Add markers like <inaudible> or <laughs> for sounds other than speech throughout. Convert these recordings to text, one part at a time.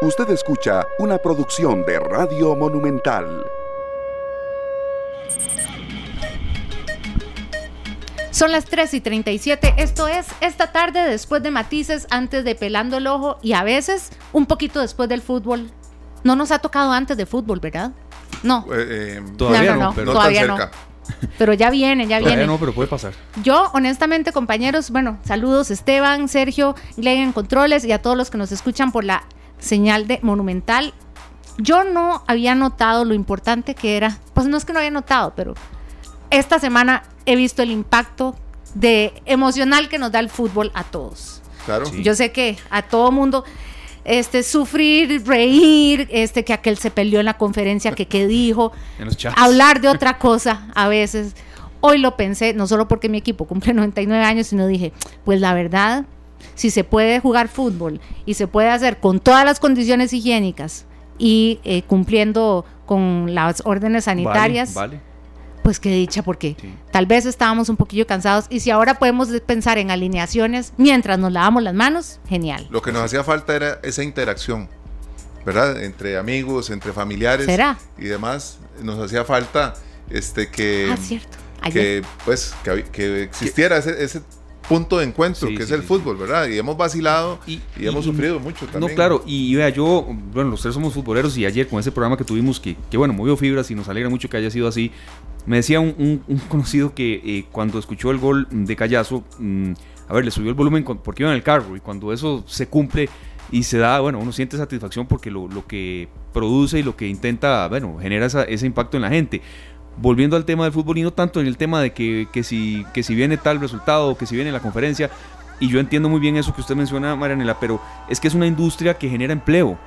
Usted escucha una producción de Radio Monumental. Son las 3 y 37. Esto es esta tarde después de matices, antes de pelando el ojo y a veces un poquito después del fútbol. No nos ha tocado antes de fútbol, ¿verdad? No. Eh, eh, Todavía no, no, no, pero- todavía tan no. cerca. Pero ya viene, ya Todavía viene. no, pero puede pasar. Yo, honestamente, compañeros, bueno, saludos Esteban, Sergio, Glenn en Controles y a todos los que nos escuchan por la señal de Monumental. Yo no había notado lo importante que era, pues no es que no había notado, pero esta semana he visto el impacto de emocional que nos da el fútbol a todos. Claro. Sí. Yo sé que a todo mundo este sufrir, reír, este que aquel se peleó en la conferencia que qué dijo, <laughs> hablar de otra cosa a veces. Hoy lo pensé, no solo porque mi equipo cumple 99 años, sino dije, pues la verdad, si se puede jugar fútbol y se puede hacer con todas las condiciones higiénicas y eh, cumpliendo con las órdenes sanitarias, Vale, vale. pues qué dicha, porque Sí. tal vez estábamos un poquillo cansados y si ahora podemos pensar en alineaciones mientras nos lavamos las manos, genial. Lo que nos hacía falta era esa interacción, ¿verdad? Entre amigos, entre familiares ¿Será? y demás. Nos hacía falta este que, ah, cierto. Ayer. que pues que, existiera ese, ese punto de encuentro Sí, que es sí, el sí, fútbol, ¿verdad? Y hemos vacilado y, Y- hemos y- sufrido mucho también. No, claro, y vea, yo, bueno, los tres somos futboleros y ayer con ese programa que tuvimos, que, que bueno, movió fibras y nos alegra mucho que haya sido así, me decía un, un- un conocido que eh, cuando escuchó el gol de Callazo, mm, a ver, le subió el volumen porque iba en el carro y cuando eso se cumple y se da, bueno, uno siente satisfacción porque lo, lo que produce y lo que intenta, bueno, genera esa- ese impacto en la gente. Volviendo al tema del fútbol y no tanto en el tema de que, que si, que si viene tal resultado que si viene la conferencia, y yo entiendo muy bien eso que usted menciona, Marianela, pero es que es una industria que genera empleo,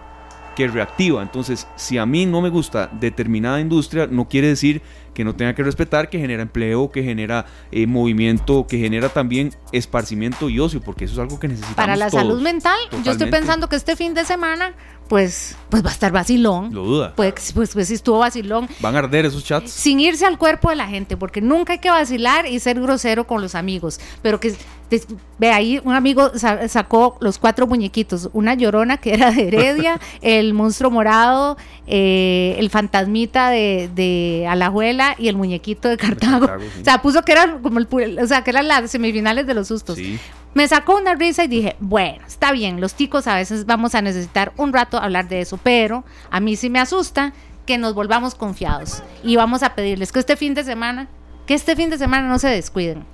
que reactiva. Entonces, si a mí no me gusta determinada industria, no quiere decir que no tenga que respetar, que genera empleo, que genera eh, movimiento, que genera también esparcimiento y ocio, porque eso es algo que necesitamos. Para la todos. salud mental, yo estoy pensando que este fin de semana, pues, pues va a estar vacilón. Lo duda. Pues, pues, pues sí estuvo vacilón. Van a arder esos chats. Sin irse al cuerpo de la gente, porque nunca hay que vacilar y ser grosero con los amigos. Pero que, ve ahí, un amigo sa- sacó los cuatro muñequitos: una llorona que era de Heredia, <laughs> el monstruo morado, eh, el fantasmita de, de Alajuela y el muñequito de Cartago. Cartago, <laughs> sí. O sea, puso que eran como el, o sea, que eran las semifinales de los sustos. Sí. Me sacó una risa y dije, bueno, está bien, los ticos a veces vamos a necesitar un rato hablar de eso, pero a mí sí me asusta que nos volvamos confiados y vamos a pedirles que este fin de semana, que este fin de semana no se descuiden.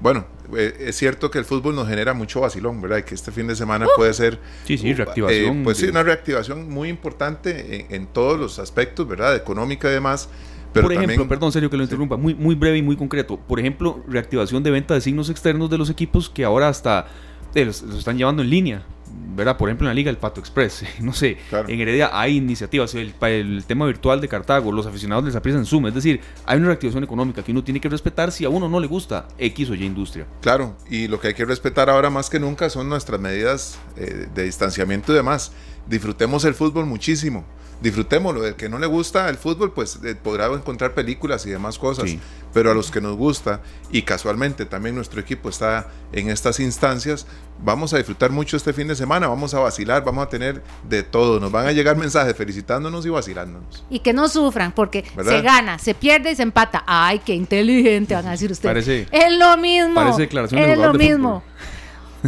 Bueno, es cierto que el fútbol nos genera mucho vacilón, ¿verdad? Y que este fin de semana Uh. puede ser... Sí, sí, reactivación eh, pues sí, una reactivación muy importante en, en todos los aspectos, ¿verdad? Económica y demás. Pero por ejemplo, también, perdón, serio que lo interrumpa, muy, muy breve y muy concreto. Por ejemplo, reactivación de venta de signos externos de los equipos que ahora hasta eh, los, los están llevando en línea. ¿Verdad? Por ejemplo, en la Liga El Pato Express, <laughs> no sé, Claro. en Heredia hay iniciativas, el, el tema virtual de Cartago, los aficionados les apriesan en Zoom, es decir, hay una reactivación económica que uno tiene que respetar si a uno no le gusta X o Y industria. Claro, y lo que hay que respetar ahora más que nunca son nuestras medidas eh, de distanciamiento y demás. Disfrutemos el fútbol muchísimo. Disfrutémoslo. El que no le gusta el fútbol, pues eh, podrá encontrar películas y demás cosas. Sí. Pero a los que nos gusta, y casualmente también nuestro equipo está en estas instancias, vamos a disfrutar mucho este fin de semana. Vamos a vacilar, vamos a tener de todo. Nos van a llegar mensajes felicitándonos y vacilándonos. Y que no sufran, porque ¿Verdad? se gana, se pierde y se empata. Ay, qué inteligente van a decir ustedes. Parece- es lo mismo. parece declaración de es lo de mismo.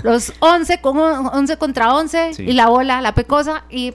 Los 11, con, 11 contra 11 Sí. y la bola, la pecosa. Y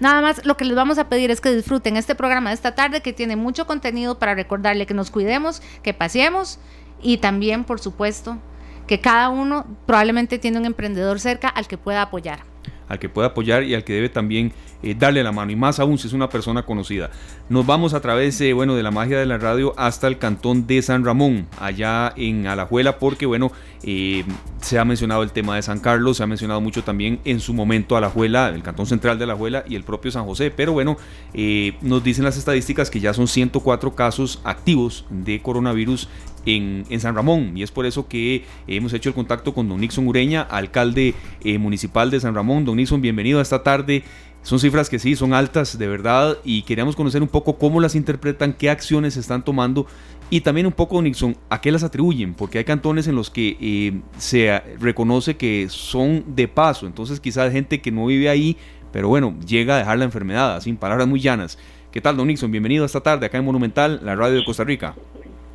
nada más lo que les vamos a pedir es que disfruten este programa de esta tarde que tiene mucho contenido para recordarle que nos cuidemos, que paseemos y también, por supuesto, que cada uno probablemente tiene un emprendedor cerca al que pueda apoyar. al que puede apoyar y al que debe también eh, darle la mano, y más aún si es una persona conocida. Nos vamos a través eh, bueno, de la magia de la radio hasta el cantón de San Ramón, allá en Alajuela, porque bueno, eh, se ha mencionado el tema de San Carlos, se ha mencionado mucho también en su momento Alajuela, el cantón central de Alajuela y el propio San José, pero bueno, eh, nos dicen las estadísticas que ya son 104 casos activos de coronavirus en, San Ramón y es por eso que hemos hecho el contacto con don Nixon Ureña, alcalde municipal de San Ramón. Don Nixon, bienvenido a esta tarde. Son cifras que sí, son altas de verdad y queríamos conocer un poco cómo las interpretan, qué acciones se están tomando y también un poco, Nixon, a qué las atribuyen, porque hay cantones en los que eh, se reconoce que son de paso, entonces quizás gente que no vive ahí pero bueno, llega a dejar la enfermedad, sin palabras muy llanas. ¿Qué tal, don Nixon? Bienvenido esta tarde acá en Monumental, la radio de Costa Rica.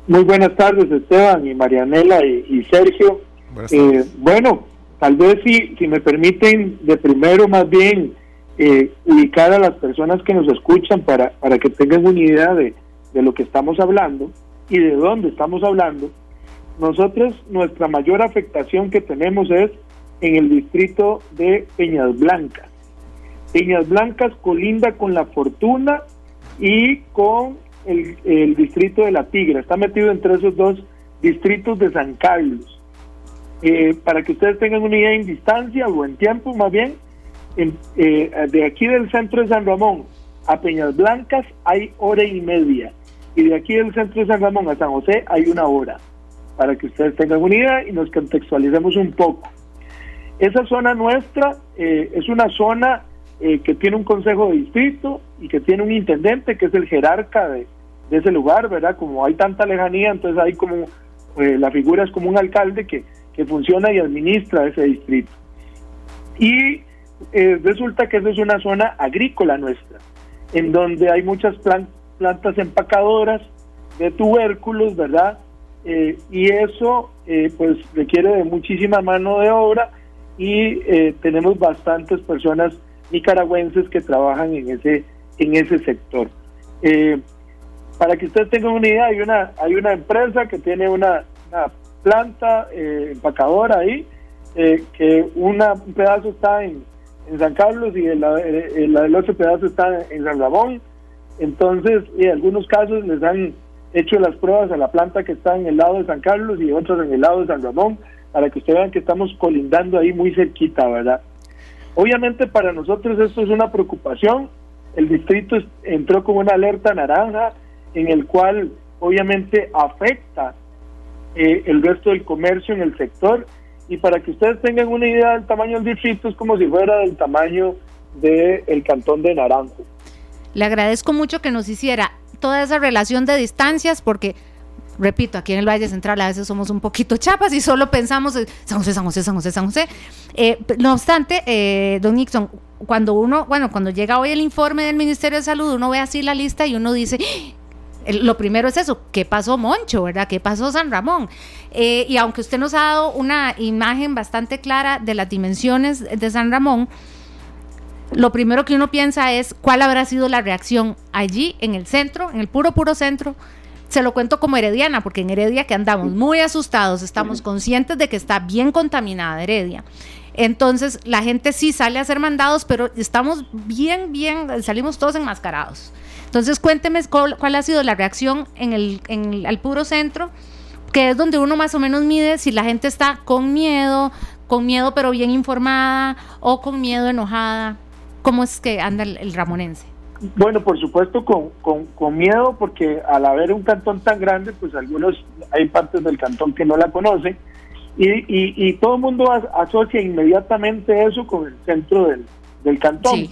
Muy buenas tardes, Esteban y Marianela y, Sergio. Eh, bueno, tal vez si, si me permiten, de primero más bien eh, ubicar a las personas que nos escuchan para, para que tengan una idea de, de lo que estamos hablando y de dónde estamos hablando. Nosotros, nuestra mayor afectación que tenemos es en el distrito de Peñas Blancas. Peñas Blancas colinda con La Fortuna y con el, distrito de La Tigra. Está metido entre esos dos distritos de San Carlos. Eh, para que ustedes tengan una idea en distancia o en tiempo más bien, eh, de aquí del centro de San Ramón a Peñas Blancas hay hora y media. Y de aquí del centro de San Ramón a San José hay una hora. Para que ustedes tengan una idea y nos contextualicemos un poco. Esa zona nuestra eh, es una zona eh, que tiene un consejo de distrito y que tiene un intendente que es el jerarca de, ese lugar, ¿verdad? Como hay tanta lejanía, entonces hay como, eh, la figura es como un alcalde que, que funciona y administra ese distrito. Y eh, resulta que esa es una zona agrícola nuestra, en donde hay muchas plantas empacadoras de tubérculos, ¿verdad? y eso pues requiere de muchísima mano de obra y tenemos bastantes personas nicaragüenses que trabajan en ese, en ese sector. Eh, para que ustedes tengan una idea, hay una, hay una empresa que tiene una, planta eh, empacadora ahí, eh, que una, un pedazo está en, en San Carlos y el, el, otro pedazo está en San Ramón. Entonces, en algunos casos les han hecho las pruebas a la planta que está en el lado de San Carlos y otros en el lado de San Ramón, para que ustedes vean que estamos colindando ahí muy cerquita, ¿verdad? Obviamente para nosotros esto es una preocupación. El distrito entró con una alerta naranja en el cual obviamente afecta eh, el resto del comercio en el sector. Y para que ustedes tengan una idea del tamaño del distrito, es como si fuera del tamaño del cantón de Naranjo. Le agradezco mucho que nos hiciera toda esa relación de distancias porque repito, aquí en el Valle Central a veces somos un poquito <laughs> chapas y solo pensamos en San José, San José, San José, San José. Eh, no obstante, eh, don Nixon, cuando uno, bueno, cuando llega hoy el informe del Ministerio de Salud, uno ve así la lista y uno dice, ¡Ah!". Lo primero es eso, ¿qué pasó Moncho, verdad? ¿Qué pasó San Ramón? Eh, y aunque usted nos ha dado una imagen bastante clara de las dimensiones de San Ramón, lo primero que uno piensa es cuál habrá sido la reacción allí en el centro, en el puro, puro centro se lo cuento como herediana, porque en Heredia que andamos muy asustados, estamos conscientes de que está bien contaminada Heredia. Entonces la gente sí sale a hacer mandados, pero estamos bien, bien, salimos todos enmascarados. Entonces cuénteme cuál, ha sido la reacción en el, en al puro centro, que es donde uno más o menos mide si la gente está con miedo, con miedo pero bien informada o con miedo enojada. ¿Cómo es que anda el ramonense? Bueno, por supuesto con, con, miedo porque al haber un cantón tan grande, pues algunos, hay partes del cantón que no la conocen y, y, todo el mundo asocia inmediatamente eso con el centro del, del cantón.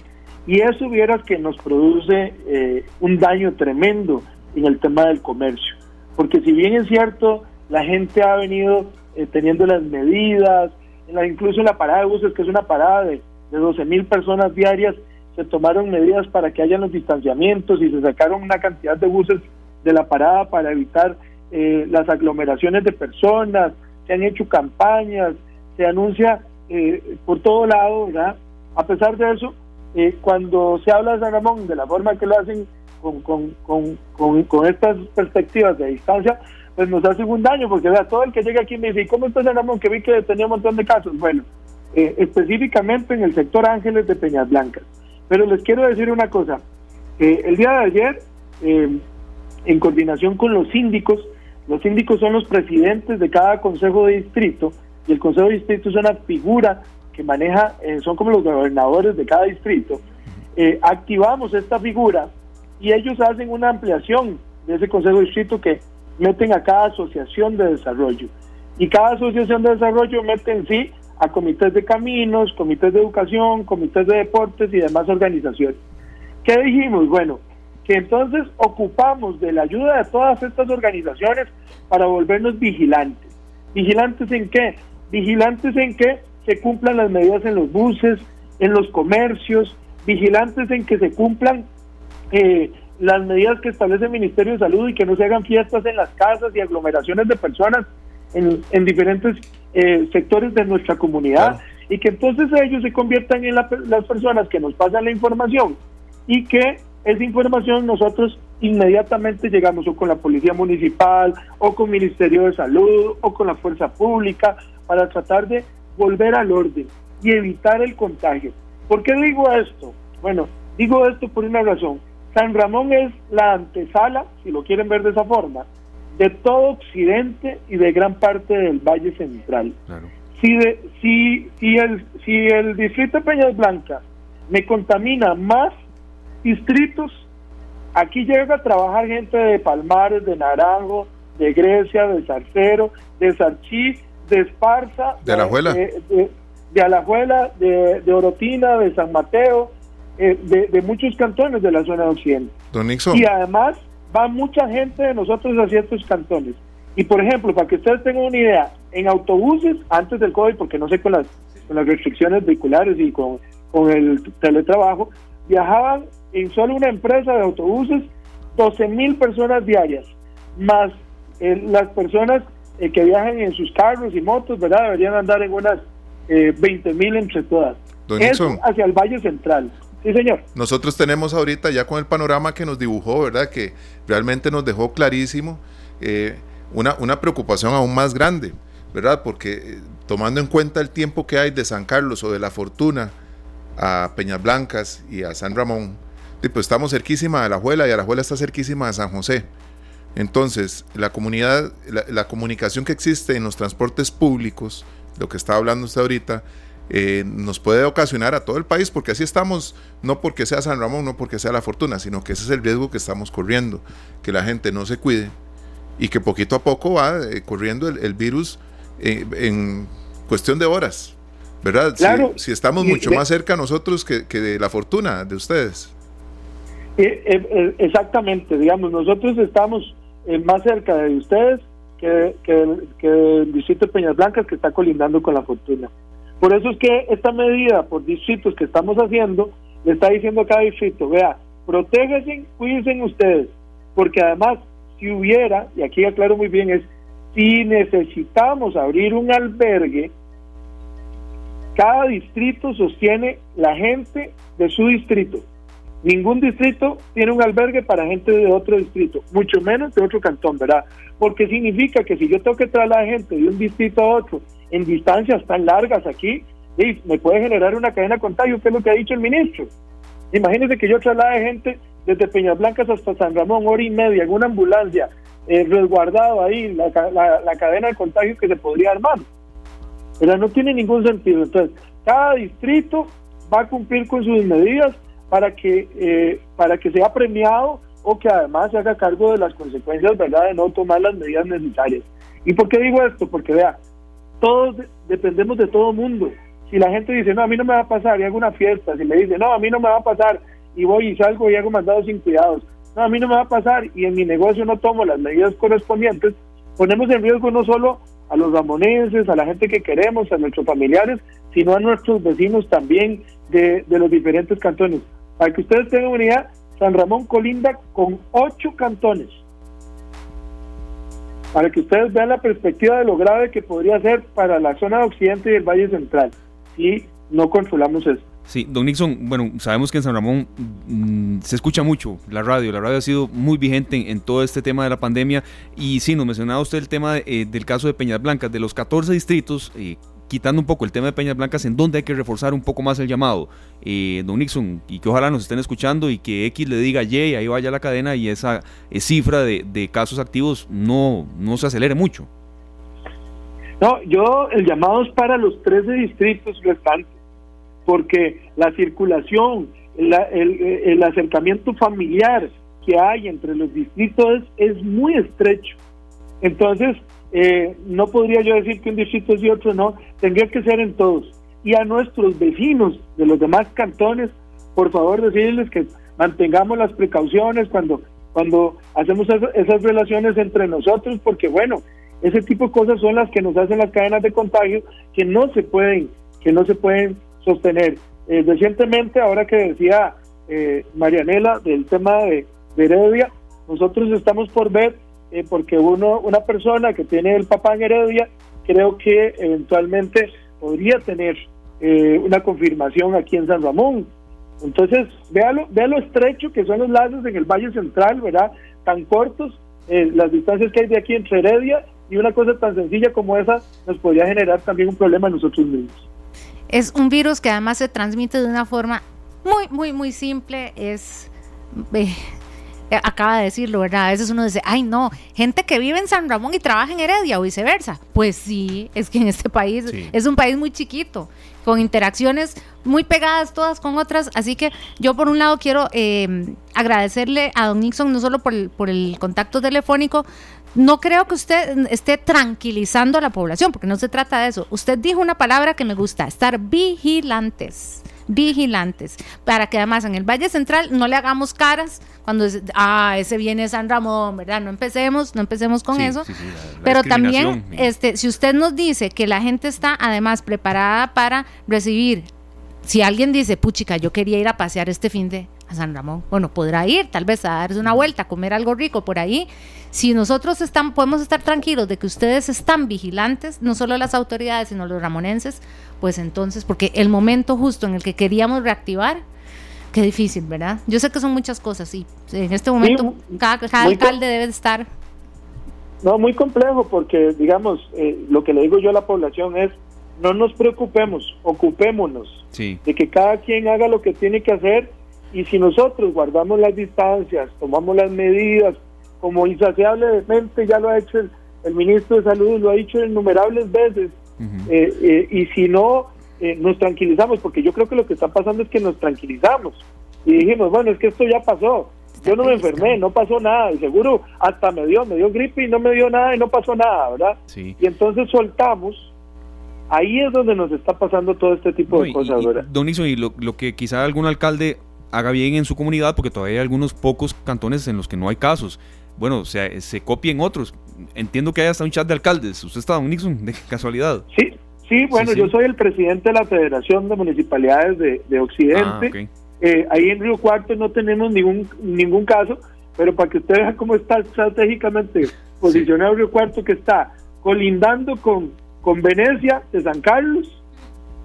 Y eso vieras que nos produce eh, un daño tremendo en el tema del comercio. Porque si bien es cierto, la gente ha venido eh, teniendo las medidas, incluso en la parada de buses, que es una parada de, de 12 mil personas diarias, se tomaron medidas para que haya los distanciamientos y se sacaron una cantidad de buses de la parada para evitar eh, las aglomeraciones de personas, se han hecho campañas, se anuncia eh, por todo lado, ¿verdad? A pesar de eso, eh, cuando se habla de San Ramón de la forma que lo hacen con, con, con, con, estas perspectivas de distancia, pues nos hace un daño, porque ¿verdad? todo el que llega aquí me dice, ¿cómo está San Ramón? Que vi que tenía un montón de casos. Bueno, específicamente en el sector Ángeles de Peñas Blancas. Pero les quiero decir una cosa. Eh, el día de ayer, eh, en coordinación con los síndicos, los síndicos son los presidentes de cada consejo de distrito y el consejo de distrito es una figura que maneja, eh, son como los gobernadores de cada distrito. activamos esta figura y ellos hacen una ampliación de ese consejo de distrito que meten a cada asociación de desarrollo. Y cada asociación de desarrollo mete en sí a comités de caminos, comités de educación, comités de deportes y demás organizaciones. ¿Qué dijimos? Bueno, que entonces ocupamos de la ayuda de todas estas organizaciones para volvernos vigilantes. ¿Vigilantes en qué? Vigilantes en que se cumplan las medidas en los buses, en los comercios, vigilantes en que se cumplan eh, las medidas que establece el Ministerio de Salud y que no se hagan fiestas en las casas y aglomeraciones de personas en, diferentes eh, sectores de nuestra comunidad y que entonces ellos se conviertan en las personas que nos pasan la información y que esa información nosotros inmediatamente llegamos o con la policía municipal o con Ministerio de Salud o con la fuerza pública para tratar de volver al orden y evitar el contagio. ¿Por qué digo esto? Bueno, digo esto por una razón. San Ramón es la antesala, si lo quieren ver de esa forma, de todo Occidente y de gran parte del Valle Central. Si, de, si, si, el, si el distrito de Peñas Blancas me contamina más distritos, aquí llega a trabajar gente de Palmares, de Naranjo, de Grecia, de Zarcero, de Sarchí, de Esparza, de Alajuela, de, de, de, Alajuela, de, de Orotina, de San Mateo, eh, de, muchos cantones de la zona de Occidente. Y además va mucha gente de nosotros a ciertos cantones. Y por ejemplo, para que ustedes tengan una idea, en autobuses, antes del COVID, porque no sé con las, con las restricciones vehiculares y con, con el teletrabajo, viajaban en solo una empresa de autobuses 12 mil personas diarias, más eh, las personas eh, que viajan en sus carros y motos, ¿verdad? Deberían andar en unas 20 mil entre todas. Eso hacia el Valle Central. Sí, señor. Nosotros tenemos ahorita ya con el panorama que nos dibujó, ¿verdad? Que realmente nos dejó clarísimo eh, una, una preocupación aún más grande, ¿verdad? Porque eh, tomando en cuenta el tiempo que hay de San Carlos o de La Fortuna a Peñas Blancas y a San Ramón, pues estamos cerquísima de la Juela y a la Juela está cerquísima de San José. Entonces, la comunidad, la, la comunicación que existe en los transportes públicos, lo que está hablando usted ahorita, eh, nos puede ocasionar a todo el país, porque así estamos, no porque sea San Ramón, no porque sea la fortuna, sino que ese es el riesgo que estamos corriendo, que la gente no se cuide y que poquito a poco va eh, corriendo el, virus eh, en cuestión de horas, ¿verdad? si, estamos mucho más cerca nosotros que, de la fortuna de ustedes. exactamente, digamos, nosotros estamos más cerca de ustedes que, que, que el distrito de Peñas Blancas que está colindando con la fortuna. Por eso es que esta medida por distritos que estamos haciendo le está diciendo a cada distrito, vea, protéjense, cuídense ustedes, porque además si hubiera, y aquí aclaro muy bien, es si necesitamos abrir un albergue, cada distrito sostiene la gente de su distrito. Ningún distrito tiene un albergue para gente de otro distrito, mucho menos de otro cantón, ¿verdad? Porque significa que si yo tengo que trasladar gente de un distrito a otro en distancias tan largas aquí, me puede generar una cadena de contagio, que es lo que ha dicho el ministro. Imagínense que yo traslade gente desde Peñas Blancas hasta San Ramón, hora y media, en una ambulancia, eh, resguardado ahí, la, cadena de contagio que se podría armar. Pero no tiene ningún sentido. Entonces, cada distrito va a cumplir con sus medidas para que, eh, para que sea premiado o que además se haga cargo de las consecuencias, ¿verdad?, de no tomar las medidas necesarias. ¿Y por qué digo esto? Porque vea, todos dependemos de todo mundo. Si la gente dice, no, a mí no me va a pasar y hago una fiesta, si me dice, no, a mí no me va a pasar y voy y salgo y hago mandados sin cuidados, no, a mí no me va a pasar y en mi negocio no tomo las medidas correspondientes, ponemos en riesgo no solo a los ramonenses, a la gente que queremos, a nuestros familiares, sino a nuestros vecinos también de, de los diferentes cantones. Para que ustedes tengan una idea, San Ramón colinda con ocho cantones. Para que ustedes vean la perspectiva de lo grave que podría ser para la zona de occidente y el Valle Central. Si no controlamos eso. Sí, don Nixon, bueno, sabemos que en San Ramón mm, se escucha mucho la radio, la radio ha sido muy vigente en, todo este tema de la pandemia. Y sí, nos mencionaba usted el tema eh, del caso de Peñas Blancas, de los 14 distritos, eh, quitando un poco el tema de Peñas Blancas, en donde hay que reforzar un poco más el llamado, eh, don Nixon, y que ojalá nos estén escuchando y que X le diga Y, ahí vaya la cadena y esa eh, cifra de, casos activos no, no se acelere mucho. No, yo el llamado es para los 13 distritos restantes, porque la circulación, el, acercamiento familiar que hay entre los distritos es muy estrecho. Entonces, eh, no podría yo decir que un distrito y otro no, tendría que ser en todos. Y a nuestros vecinos de los demás cantones, por favor decirles que mantengamos las precauciones cuando, cuando hacemos esas relaciones entre nosotros, porque bueno, ese tipo de cosas son las que nos hacen las cadenas de contagio que no se pueden, que no se pueden sostener. Eh, recientemente, ahora que decía eh, Marianela del tema de, Heredia, nosotros estamos por ver, eh, porque uno, una persona que tiene el papá en Heredia, creo que eventualmente podría tener una confirmación aquí en San Ramón. Entonces, véalo, vea lo estrecho que son los lazos en el Valle Central, ¿verdad? Tan cortos, las distancias que hay de aquí entre Heredia y una cosa tan sencilla como esa nos podría generar también un problema a nosotros mismos. Es un virus que además se transmite de una forma muy, muy, muy simple. Es. Eh, acaba de decirlo, ¿verdad? A veces uno dice, ay no, gente que vive en San Ramón y trabaja en Heredia o viceversa. Pues sí, es que en este país es un país muy chiquito, con interacciones muy pegadas todas con otras. Así que yo por un lado quiero eh, agradecerle a don Nixon no solo por por el contacto telefónico, no creo que usted esté tranquilizando a la población, porque no se trata de eso. Usted dijo una palabra que me gusta, estar vigilantes vigilantes, para que además en el Valle Central no le hagamos caras cuando ah, ese viene San Ramón, ¿verdad? No empecemos, no empecemos con eso. Pero también, este, si usted nos dice que la gente está además preparada para recibir, si alguien dice, puchica, yo quería ir a pasear este fin de a San Ramón, bueno, podrá ir tal vez a darse una vuelta, a comer algo rico por ahí, si nosotros están, podemos estar tranquilos de que ustedes están vigilantes, no solo las autoridades, sino los ramonenses, pues entonces, porque el momento justo en el que queríamos reactivar, qué difícil, ¿verdad? Yo sé que son muchas cosas y en este momento cada, alcalde debe estar... No, muy complejo porque, digamos, eh, lo que le digo yo a la población es, no nos preocupemos, ocupémonos de que cada quien haga lo que tiene que hacer y si nosotros guardamos las distancias, tomamos las medidas, como insaciablemente ya lo ha hecho el, ministro de Salud, lo ha dicho innumerables veces. Eh, eh, y si no, eh, nos tranquilizamos, porque yo creo que lo que está pasando es que nos tranquilizamos. Y dijimos, bueno, es que esto ya pasó. Yo no me enfermé, no pasó nada. Y seguro hasta me dio, me dio gripe y no me dio nada y no pasó nada, ¿verdad? Y entonces soltamos. Ahí es donde nos está pasando todo este tipo de cosas, ¿verdad? Don Iso, y lo, lo que quizá algún alcalde haga bien en su comunidad, porque todavía hay algunos pocos cantones en los que no hay casos bueno, o sea, se copien otros. Entiendo que hay hasta un chat de alcaldes. ¿Usted está, don Nixon, <laughs> de casualidad? Sí, sí, bueno, yo soy el presidente de la Federación de Municipalidades de, Occidente. Ah, eh, ahí en Río Cuarto no tenemos ningún ningún caso, pero para que usted vea cómo está estratégicamente posicionado Río Cuarto, que está colindando con, con Venecia de San Carlos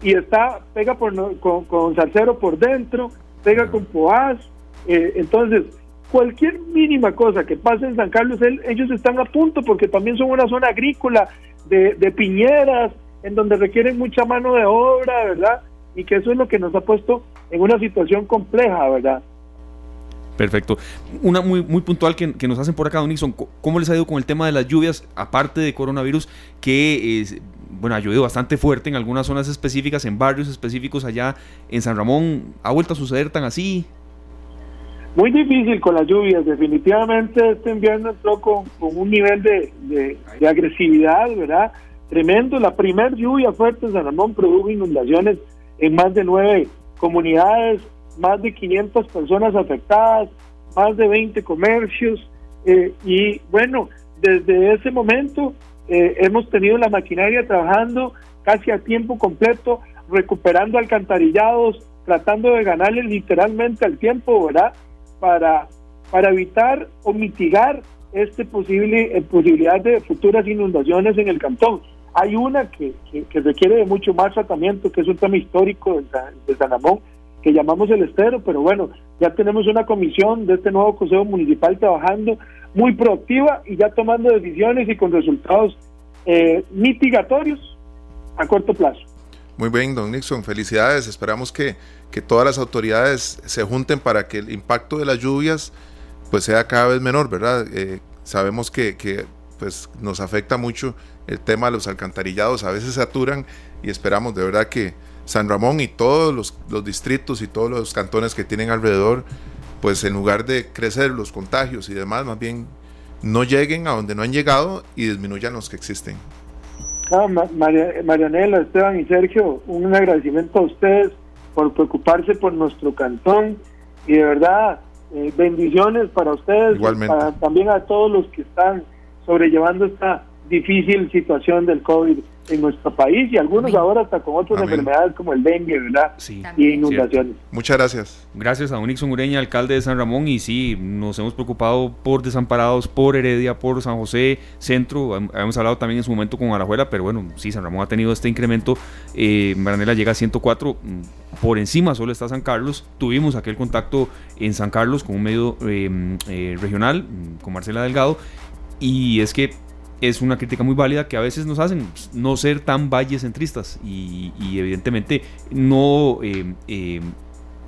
y está, pega por, con, con Salcero por dentro, pega con Poás. Eh, entonces, cualquier mínima cosa que pase en San Carlos, ellos están a punto porque también son una zona agrícola de, piñeras, en donde requieren mucha mano de obra, ¿verdad? Y que eso es lo que nos ha puesto en una situación compleja, ¿verdad? Perfecto. Una muy, muy puntual que, nos hacen por acá, Don Nixon. ¿Cómo les ha ido con el tema de las lluvias, aparte de coronavirus, que bueno, ha llovido bastante fuerte en algunas zonas específicas, en barrios específicos allá en San Ramón? ¿Ha vuelto a suceder tan así? Muy difícil con las lluvias, definitivamente este invierno entró con, un nivel de, agresividad, ¿verdad? Tremendo. La primer lluvia fuerte en San Ramón produjo inundaciones en más de nueve comunidades, más de 500 personas afectadas, más de 20 comercios. Eh, y bueno, desde ese momento eh, hemos tenido la maquinaria trabajando casi a tiempo completo, recuperando alcantarillados, tratando de ganarle literalmente al tiempo, ¿verdad? para, para evitar o mitigar este posible eh, posibilidad de futuras inundaciones en el cantón. Hay una que, que, requiere de mucho más tratamiento, que es un tema histórico de San, Ramón, que llamamos el estero, pero bueno, ya tenemos una comisión de este nuevo Consejo Municipal trabajando muy proactiva y ya tomando decisiones y con resultados eh, mitigatorios a corto plazo. Muy bien, don Nixon, felicidades. Esperamos que, que todas las autoridades se junten para que el impacto de las lluvias pues sea cada vez menor, ¿verdad? Eh, sabemos que, que, pues nos afecta mucho el tema de los alcantarillados, a veces saturan y esperamos de verdad que San Ramón y todos los, los distritos y todos los cantones que tienen alrededor, pues en lugar de crecer los contagios y demás, más bien no lleguen a donde no han llegado y disminuyan los que existen. Ah, Marianela, Esteban y Sergio, un agradecimiento a ustedes por preocuparse por nuestro cantón y de verdad eh, bendiciones para ustedes, Para, también a todos los que están sobrellevando esta difícil situación del COVID en nuestro país y algunos ahora hasta con otras enfermedades como el dengue, ¿verdad? Sí. Y inundaciones. Muchas gracias. Gracias a Unixon Ureña, alcalde de San Ramón, y sí, nos hemos preocupado por desamparados, por Heredia, por San José, Centro, hemos hablado también en su momento con Arajuela, pero bueno, sí, San Ramón ha tenido este incremento, eh, Maranela llega a 104, mm, por encima solo está San Carlos, tuvimos aquel contacto en San Carlos con un medio eh, eh, regional, mm, con Marcela Delgado, y es que es una crítica muy válida que a veces nos hacen no ser tan vallecentristas y, y evidentemente no eh, eh,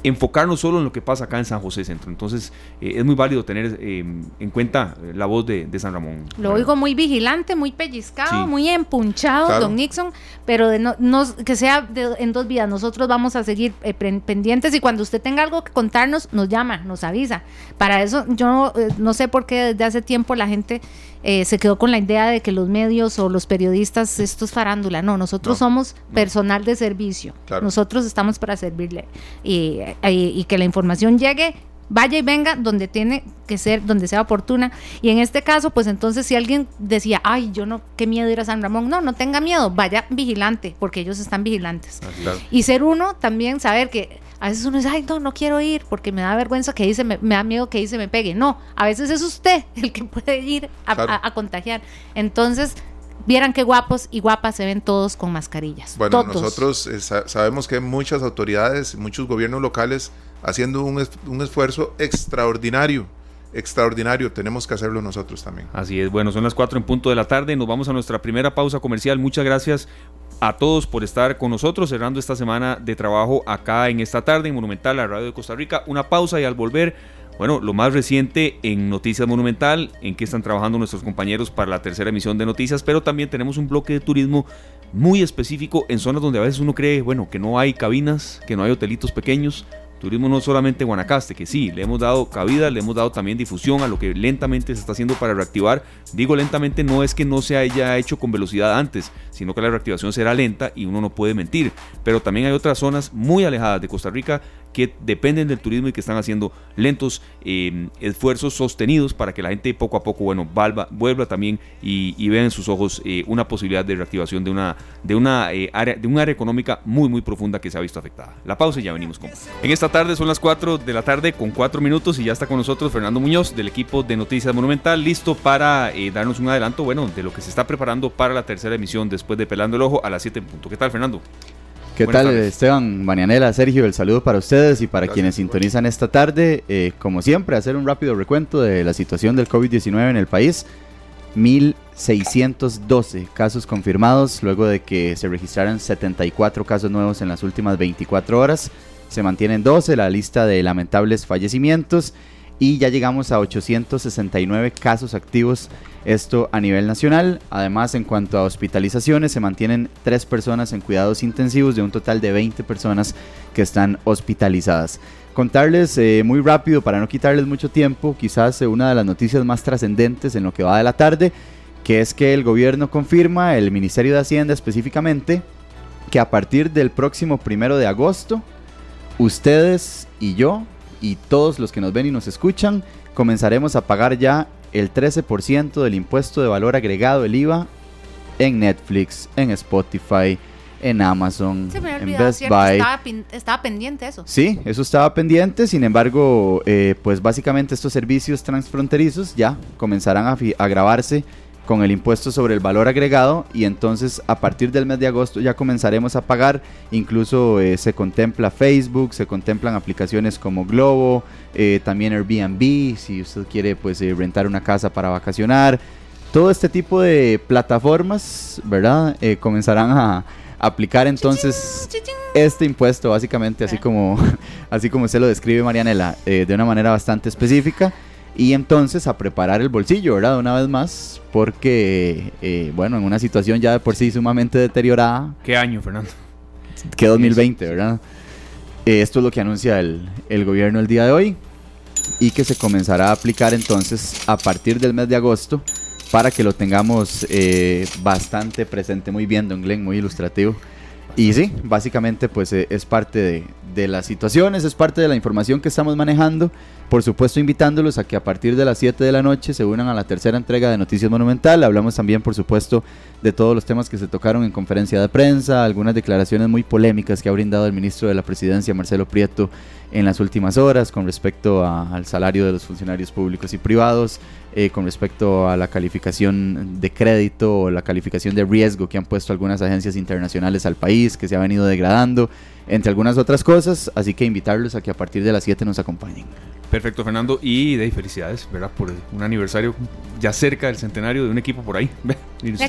enfocarnos solo en lo que pasa acá en San José Centro. Entonces eh, es muy válido tener eh, en cuenta la voz de, de, San Ramón. Lo oigo muy vigilante, muy pellizcado, sí. muy empunchado, claro. don Nixon, pero de no, no, que sea de, en dos vías. Nosotros vamos a seguir eh, pendientes y cuando usted tenga algo que contarnos, nos llama, nos avisa. Para eso yo eh, no sé por qué desde hace tiempo la gente eh, se quedó con la idea de que los medios o los periodistas, esto es farándula. No, nosotros no, somos no. personal de servicio. Claro. Nosotros estamos para servirle y, y, y, que la información llegue, vaya y venga donde tiene que ser, donde sea oportuna. Y en este caso, pues entonces si alguien decía, ay, yo no, qué miedo ir a San Ramón, no, no tenga miedo, vaya vigilante, porque ellos están vigilantes. Ah, claro. Y ser uno también, saber que a veces uno dice, ay, no, no quiero ir porque me da vergüenza que dice, me, me da miedo que dice me pegue. No, a veces es usted <laughs> el que puede ir a, claro. a, a contagiar. Entonces, vieran qué guapos y guapas se ven todos con mascarillas. Bueno, todos. nosotros eh, sabemos que hay muchas autoridades, muchos gobiernos locales haciendo un, es un esfuerzo extraordinario extraordinario, tenemos que hacerlo nosotros también. Así es, bueno, son las 4 en punto de la tarde, nos vamos a nuestra primera pausa comercial. Muchas gracias a todos por estar con nosotros, cerrando esta semana de trabajo acá en esta tarde en Monumental, la radio de Costa Rica. Una pausa y al volver, bueno, lo más reciente en Noticias Monumental, en que están trabajando nuestros compañeros para la tercera emisión de noticias, pero también tenemos un bloque de turismo muy específico en zonas donde a veces uno cree, bueno, que no hay cabinas, que no hay hotelitos pequeños, Turismo no solamente Guanacaste, que sí, le hemos dado cabida, le hemos dado también difusión a lo que lentamente se está haciendo para reactivar. Digo lentamente no es que no se haya hecho con velocidad antes, sino que la reactivación será lenta y uno no puede mentir. Pero también hay otras zonas muy alejadas de Costa Rica que dependen del turismo y que están haciendo lentos eh, esfuerzos sostenidos para que la gente poco a poco, bueno, valva, vuelva también y, vea en sus ojos eh, una posibilidad de reactivación de una, de una eh, área, de un área económica muy, muy profunda que se ha visto afectada. La pausa y ya venimos con. En esta tarde son las 4 de la tarde con 4 minutos y ya está con nosotros Fernando Muñoz del equipo de Noticias Monumental, listo para darnos un adelanto, bueno, de lo que se está preparando para la tercera emisión después de Pelando el Ojo a las 7 en punto. ¿Qué tal, Fernando? ¿Qué Buenas tal, tardes. Esteban, Marianela, Sergio? El saludo para ustedes y para Gracias, quienes sintonizan esta tarde. Eh, como siempre, hacer un rápido recuento de la situación del COVID-19 en el país. 1.612 casos confirmados luego de que se registraran 74 casos nuevos en las últimas 24 horas. Se mantienen 12 la lista de lamentables fallecimientos y ya llegamos a 869 casos activos, esto a nivel nacional. Además, en cuanto a hospitalizaciones, se mantienen 3 personas en cuidados intensivos de un total de 20 personas que están hospitalizadas. Contarles eh, muy rápido, para no quitarles mucho tiempo, quizás eh, una de las noticias más trascendentes en lo que va de la tarde, que es que el gobierno confirma, el Ministerio de Hacienda específicamente, que a partir del próximo primero de agosto, ustedes y yo y todos los que nos ven y nos escuchan, comenzaremos a pagar ya el 13% del impuesto de valor agregado, el IVA, en Netflix, en Spotify, en Amazon, en Best ¿cierto? Buy. Estaba, estaba, pendiente eso. Sí, eso estaba pendiente, sin embargo, eh, pues básicamente estos servicios transfronterizos ya comenzarán a, a grabarse con el impuesto sobre el valor agregado y entonces a partir del mes de agosto ya comenzaremos a pagar, incluso eh, se contempla Facebook, se contemplan aplicaciones como Globo, eh, también Airbnb, si usted quiere pues eh, rentar una casa para vacacionar, todo este tipo de plataformas, ¿verdad? comenzarán a aplicar entonces este impuesto básicamente así como <laughs> así como se lo describe Marianela de una manera bastante específica y entonces a preparar el bolsillo, ¿verdad? Una vez más, porque, eh, bueno, en una situación ya de por sí sumamente deteriorada. ¿Qué año, Fernando? Que 2020, ¿verdad? Eh, esto es lo que anuncia el, el gobierno el día de hoy y que se comenzará a aplicar entonces a partir del mes de agosto para que lo tengamos eh, bastante presente, muy bien, Don Glenn, muy ilustrativo. Y sí, básicamente pues eh, es parte de, de las situaciones, es parte de la información que estamos manejando. Por supuesto, invitándolos a que a partir de las 7 de la noche se unan a la tercera entrega de Noticias Monumental. Hablamos también, por supuesto, de todos los temas que se tocaron en conferencia de prensa, algunas declaraciones muy polémicas que ha brindado el ministro de la Presidencia, Marcelo Prieto, en las últimas horas con respecto al salario de los funcionarios públicos y privados, eh, con respecto a la calificación de crédito o la calificación de riesgo que han puesto algunas agencias internacionales al país, que se ha venido degradando, entre algunas otras cosas. Así que invitarlos a que a partir de las 7 nos acompañen. Perfecto, Fernando. Y de felicidades, ¿verdad? Por un aniversario ya cerca del centenario de un equipo por ahí. <laughs> Ve,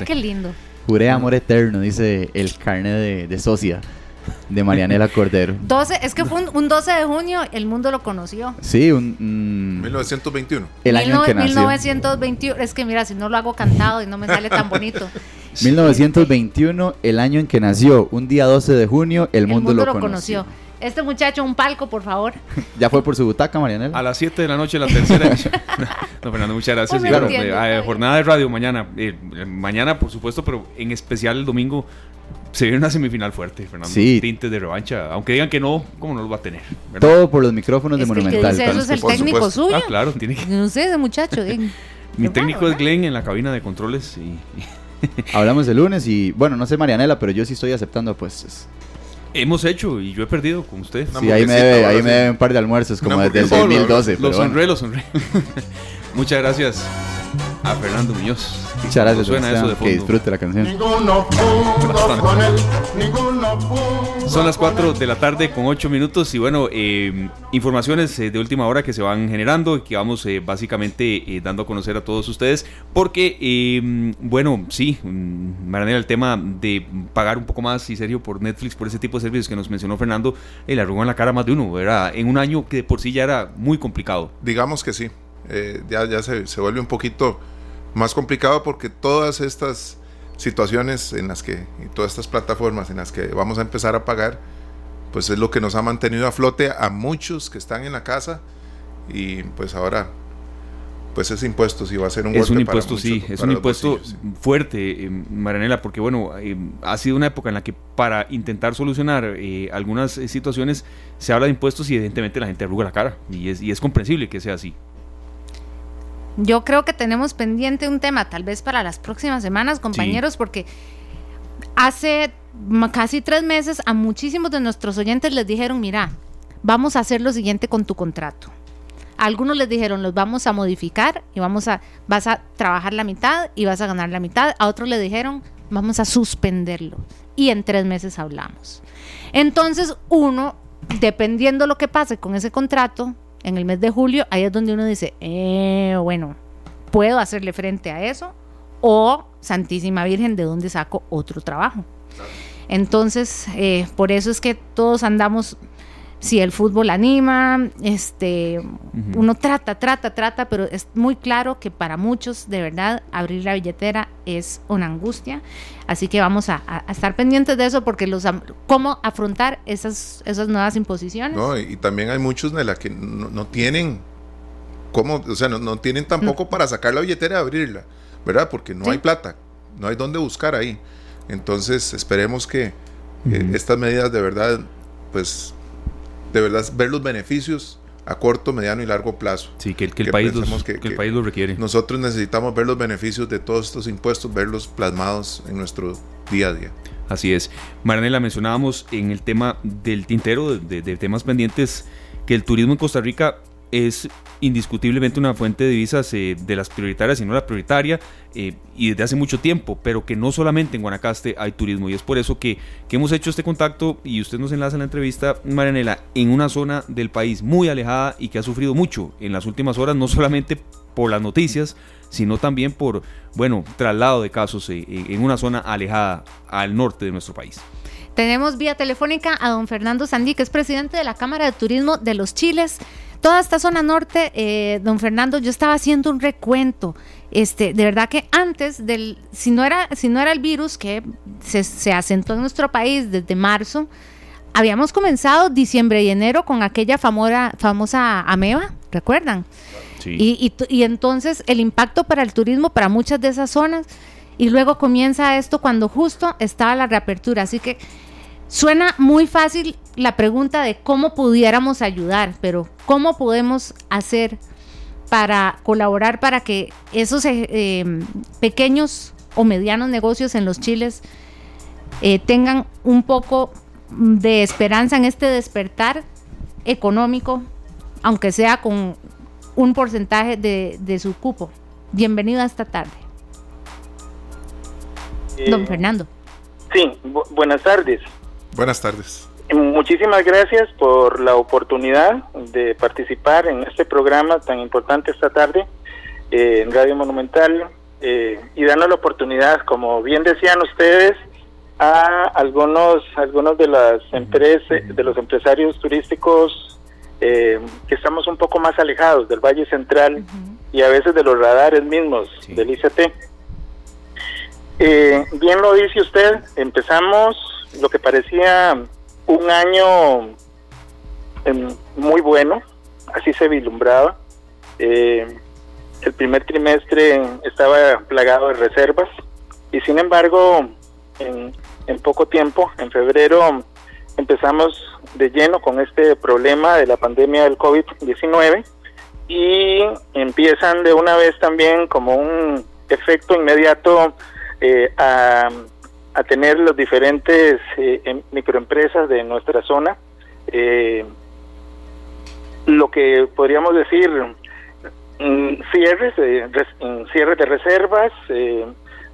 qué lindo. Juré amor eterno, dice el carne de, de socia de Marianela Cordero. <laughs> 12, es que fue un, 12 de junio, el mundo lo conoció. Sí, un... 1921. El año en que nació. 1921, es que mira, si no lo hago cantado y no me sale tan bonito. <laughs> 1921, el año en que nació, un día 12 de junio, el, mundo, lo, conoció. Este muchacho, un palco, por favor. <laughs> ¿Ya fue por su butaca, Marianela? A las 7 de la noche, la tercera <laughs> no, Fernando, muchas gracias. Pues claro, eh, jornada de radio mañana. Eh, mañana, por supuesto, pero en especial el domingo se viene una semifinal fuerte, Fernando. Sí. Tintes de revancha. Aunque digan que no, ¿cómo no los va a tener? Todo por los micrófonos de Monumental. eso es el técnico suyo. Ah, claro, tiene que. No sé, ese muchacho. <laughs> Mi técnico es Glenn en la cabina de controles y. <laughs> Hablamos de lunes y, bueno, no sé Marianela, pero yo sí estoy aceptando pues Hemos hecho y yo he perdido con usted. Sí, ahí me, debe, ahí me debe un par de almuerzos como desde el 2012. Lo, lo sonré, lo <laughs> sonré. Muchas gracias a Fernando Muñoz. Muchas gracias. Suena eso de fondo. Que disfrute la canción. <laughs> Son las 4 de la tarde con 8 minutos y bueno, eh, informaciones eh, de última hora que se van generando y que vamos eh, básicamente dando a conocer a todos ustedes porque, bueno, sí, mm, Maranela, el tema de pagar un poco más y serio por Netflix, por ese tipo de servicios que nos mencionó Fernando, le arrugó en la cara más de uno, ¿verdad? En un año que de por sí ya era muy complicado. Digamos que sí, ya, ya se, se vuelve un poquito más complicado porque todas estas situaciones en las que, y todas estas plataformas en las que vamos a empezar a pagar, pues es lo que nos ha mantenido a flote a muchos que están en la casa y pues ahora pues ese impuesto sí va a ser un es un impuesto sí es un impuesto fuerte eh, Maranela porque bueno eh, ha sido una época en la que para intentar solucionar eh, algunas situaciones se habla de impuestos y evidentemente la gente arruga la cara y es, y es comprensible que sea así yo creo que tenemos pendiente un tema, tal vez para las próximas semanas, compañeros, porque hace casi tres meses a muchísimos de nuestros oyentes les dijeron, mira, vamos a hacer lo siguiente con tu contrato. algunos les dijeron, los vamos a modificar y vamos a, vas a trabajar la mitad y vas a ganar la mitad. A otros le dijeron, vamos a suspenderlo. Y en tres meses hablamos. Entonces, uno, dependiendo lo que pase con ese contrato, en el mes de julio, ahí es donde uno dice, eh, bueno, puedo hacerle frente a eso o Santísima Virgen, ¿de dónde saco otro trabajo? Entonces, eh, por eso es que todos andamos si el fútbol anima, este, uno trata, trata, trata, pero es muy claro que para muchos, de verdad, abrir la billetera es una angustia. Así que vamos a, estar pendientes de eso porque los cómo afrontar esas, esas nuevas imposiciones. No, y, también hay muchos de la que no, tienen cómo, o sea, no, tienen tampoco para sacar la billetera y abrirla, ¿verdad? Porque no hay plata, no hay dónde buscar ahí. Entonces, esperemos que eh, estas medidas de verdad, pues de verdad ver los beneficios a corto, mediano y largo plazo. Sí, que, el, país los, que, el país lo requiere. Nosotros necesitamos ver los beneficios de todos estos impuestos, verlos plasmados en nuestro día a día. Así es. Maranela, mencionábamos en el tema del tintero, de, de temas pendientes, que el turismo en Costa Rica es indiscutiblemente una fuente de divisas eh, de las prioritarias, sino la prioritaria, eh, y desde hace mucho tiempo, pero que no solamente en Guanacaste hay turismo, y es por eso que, que, hemos hecho este contacto, y usted nos enlaza en la entrevista, Marianela, en una zona del país muy alejada y que ha sufrido mucho en las últimas horas, no solamente por las noticias, sino también por, bueno, traslado de casos eh, en una zona alejada al norte de nuestro país. Tenemos vía telefónica a don Fernando Sandí, que es presidente de la Cámara de Turismo de los Chiles toda esta zona norte, eh, don Fernando, yo estaba haciendo un recuento. Este, de verdad que antes del, si no era, si no era el virus que se, se asentó en nuestro país desde marzo, habíamos comenzado diciembre y enero con aquella famosa, famosa ameba, ¿recuerdan? Sí. Y, y, y, entonces el impacto para el turismo, para muchas de esas zonas, y luego comienza esto cuando justo estaba la reapertura. Así que Suena muy fácil la pregunta de cómo pudiéramos ayudar, pero ¿cómo podemos hacer para colaborar para que esos eh, em, pequeños o medianos negocios en los chiles eh, tengan un poco de esperanza en este despertar económico, aunque sea con un porcentaje de, su cupo. Bienvenido a esta tarde. Don eh, Fernando. Sí, buenas tardes. Buenas tardes. Muchísimas gracias por la oportunidad de participar en este programa tan importante esta tarde eh, en Radio Monumental eh, y dando la oportunidad, como bien decían ustedes, a algunos algunos de las empresas de los empresarios turísticos eh, que estamos un poco más alejados del Valle Central y a veces de los radares mismos del ICT. Eh, bien lo dice usted, empezamos lo que parecía un año em, muy bueno, así se vislumbraba. Eh, el primer trimestre estaba plagado de reservas y sin embargo en, poco tiempo, en febrero, empezamos de lleno con este problema de la pandemia del COVID-19 y empiezan de una vez también como un efecto inmediato eh, a, tener los diferentes eh, em, microempresas de nuestra zona. Eh, lo que podríamos decir mm, cierres, mm, cierres de reservas,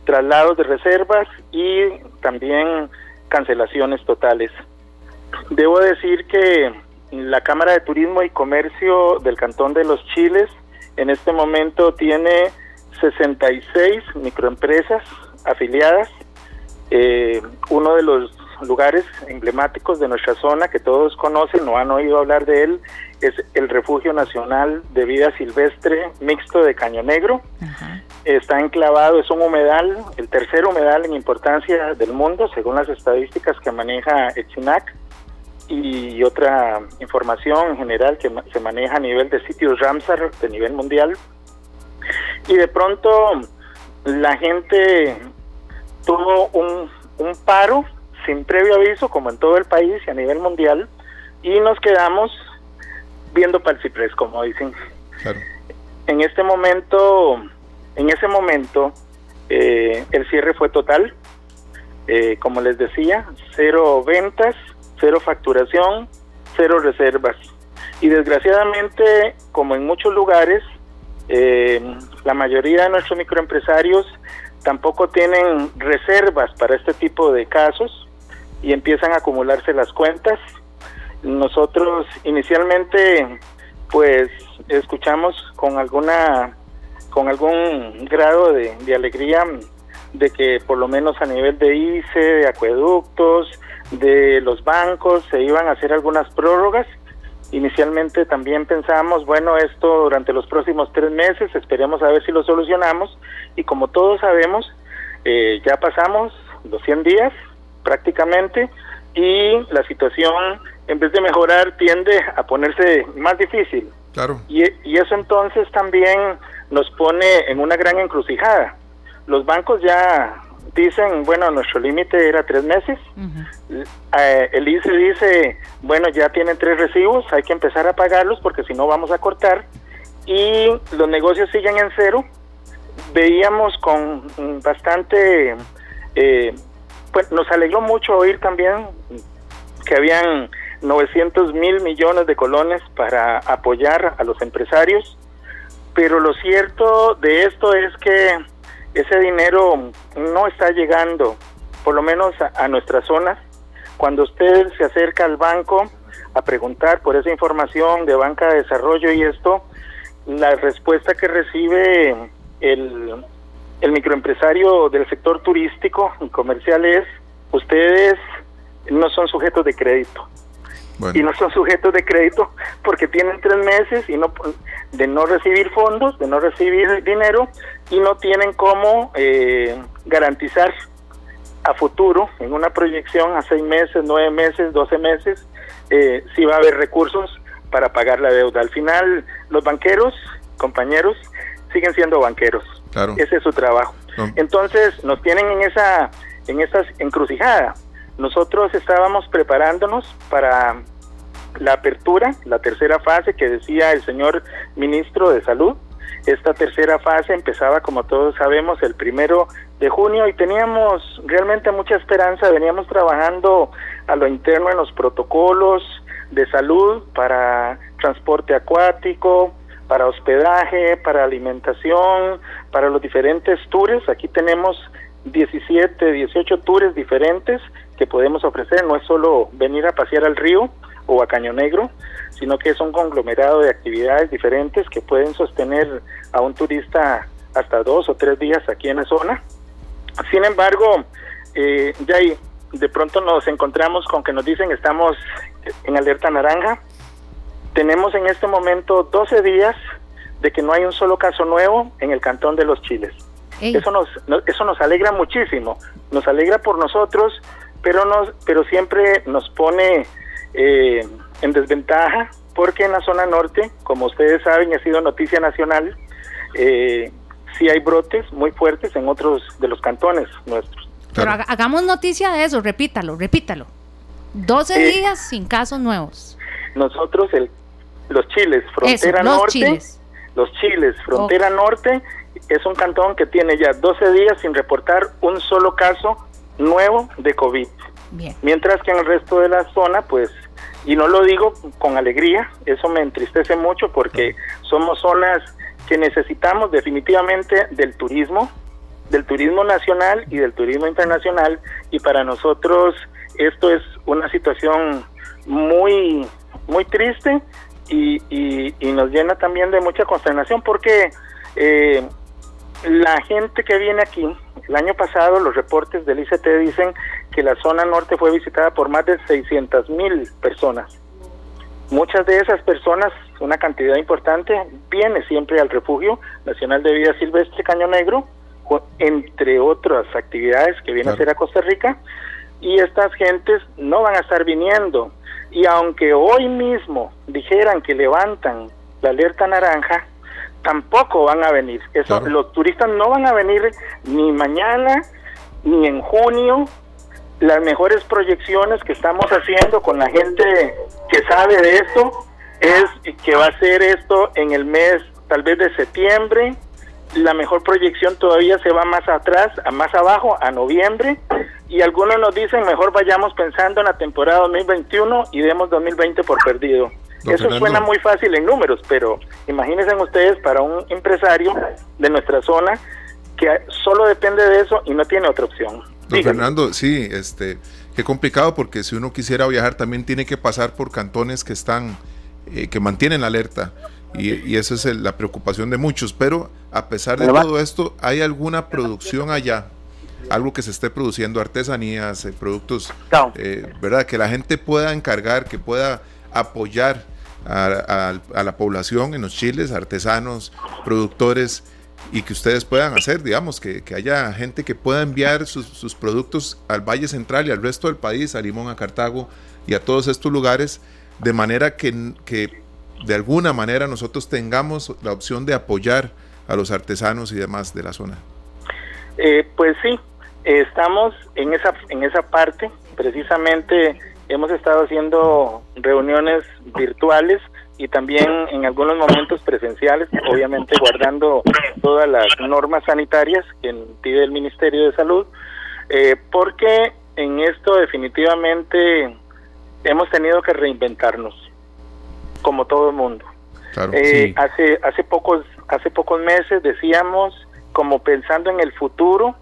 traslados de reservas y también cancelaciones totales. Debo decir que la Cámara de Turismo y Comercio del Cantón de los Chiles en este momento tiene 66 microempresas afiliadas. Eh, uno de los lugares emblemáticos de nuestra zona que todos conocen o han oído hablar de él es el Refugio Nacional de Vida Silvestre Mixto de Caño Negro. Está enclavado, es un humedal, el tercer humedal en importancia del mundo, según las estadísticas que maneja Echinac y otra información en general que se maneja a nivel de sitios Ramsar de nivel mundial. Y de pronto la gente tuvo un, un paro sin previo aviso, como en todo el país y a nivel mundial, y nos quedamos viendo para el ciprés, como dicen. En este momento, en ese momento, eh, el cierre fue total. Eh, como les decía, cero ventas, cero facturación, cero reservas. Y desgraciadamente, como en muchos lugares, eh, la mayoría de nuestros microempresarios tampoco tienen reservas para este tipo de casos y empiezan a acumularse las cuentas. Nosotros inicialmente pues escuchamos con alguna con algún grado de, de alegría de que por lo menos a nivel de ICE, de acueductos, de los bancos se iban a hacer algunas prórrogas. Inicialmente también pensábamos, bueno, esto durante los próximos tres meses, esperemos a ver si lo solucionamos. Y como todos sabemos, eh, ya pasamos los 100 días prácticamente y la situación en vez de mejorar tiende a ponerse más difícil. Claro. Y, y eso entonces también nos pone en una gran encrucijada. Los bancos ya dicen, bueno, nuestro límite era tres meses. Eh, el ICE dice, bueno, ya tienen tres recibos, hay que empezar a pagarlos porque si no vamos a cortar. Y los negocios siguen en cero. Veíamos con bastante eh, pues nos alegró mucho oír también que habían 900 mil millones de colones para apoyar a los empresarios, pero lo cierto de esto es que ese dinero no está llegando, por lo menos a, nuestra zona. Cuando usted se acerca al banco a preguntar por esa información de banca de desarrollo y esto, la respuesta que recibe el, el microempresario del sector turístico y comercial es, ustedes no son sujetos de crédito. Y no son sujetos de crédito porque tienen tres meses y no de no recibir fondos, de no recibir dinero y no tienen cómo eh, garantizar a futuro, en una proyección a seis meses, nueve meses, doce meses, eh, si va a haber recursos para pagar la deuda. Al final, los banqueros, compañeros, siguen siendo banqueros. Ese es su trabajo. Entonces nos tienen en esa en esa encrucijada. Nosotros estábamos preparándonos para la apertura, la tercera fase que decía el señor ministro de Salud. Esta tercera fase empezaba, como todos sabemos, el primero de junio y teníamos realmente mucha esperanza. Veníamos trabajando a lo interno en los protocolos de salud para transporte acuático, para hospedaje, para alimentación, para los diferentes tours. Aquí tenemos 17, 18 tours diferentes que podemos ofrecer. No es solo venir a pasear al río o a Caño Negro, sino que es un conglomerado de actividades diferentes que pueden sostener a un turista hasta dos o tres días aquí en la zona. Sin embargo, eh, ya de pronto nos encontramos con que nos dicen estamos en alerta naranja. Tenemos en este momento 12 días de que no hay un solo caso nuevo en el cantón de los Chiles. Eso nos, eso nos alegra muchísimo, nos alegra por nosotros, pero nos pero siempre nos pone eh, en desventaja porque en la zona norte, como ustedes saben, ha sido noticia nacional, eh, sí hay brotes muy fuertes en otros de los cantones nuestros. Pero hagamos noticia de eso, repítalo, repítalo. 12 eh, días sin casos nuevos. Nosotros, el, los Chiles, frontera norte, los Chiles, frontera norte, es un cantón que tiene ya 12 días sin reportar un solo caso nuevo de COVID. Mientras que en el resto de la zona, pues, y no lo digo con alegría, eso me entristece mucho porque somos zonas que necesitamos definitivamente del turismo, del turismo nacional y del turismo internacional, y para nosotros esto es una situación muy, muy triste y, y, nos llena también de mucha consternación porque eh, la gente que viene aquí, el año pasado los reportes del ICT dicen que la zona norte fue visitada por más de 600 mil personas. Muchas de esas personas, una cantidad importante, viene siempre al Refugio Nacional de Vida Silvestre Caño Negro, entre otras actividades que viene a hacer a Costa Rica, y estas gentes no van a estar viniendo. Y aunque hoy mismo dijeran que levantan la alerta naranja, tampoco van a venir. Eso, Los turistas no van a venir ni mañana ni en junio. Las mejores proyecciones que estamos haciendo con la gente que sabe de esto es que va a ser esto en el mes tal vez de septiembre. La mejor proyección todavía se va más atrás, a más abajo, a noviembre. Y algunos nos dicen mejor vayamos pensando en la temporada 2021 y demos 2020 por perdido. Eso suena muy fácil en números, pero imagínense ustedes para un empresario de nuestra zona que solo depende de eso y no tiene otra opción. Don Fernando, sí, este, qué complicado porque si uno quisiera viajar también tiene que pasar por cantones que están, eh, que mantienen la alerta. Y, y esa es la preocupación de muchos. Pero a pesar de todo esto, ¿hay alguna producción allá? Algo que se esté produciendo, artesanías, eh, productos, eh, ¿verdad? Que la gente pueda encargar, que pueda apoyar a, la población en los chiles, artesanos, productores, y que ustedes puedan hacer, digamos, que, haya gente que pueda enviar sus, productos al Valle Central y al resto del país, a Limón, a Cartago y a todos estos lugares, de manera que, que de alguna manera nosotros tengamos la opción de apoyar a los artesanos y demás de la zona. Eh, pues sí, estamos en esa, en esa parte, precisamente hemos estado haciendo reuniones virtuales y también en algunos momentos presenciales, obviamente guardando todas las normas sanitarias que pide el Ministerio de Salud, eh, porque en esto definitivamente hemos tenido que reinventarnos, como todo el mundo. Eh, hace hace pocos hace pocos meses decíamos como pensando en el futuro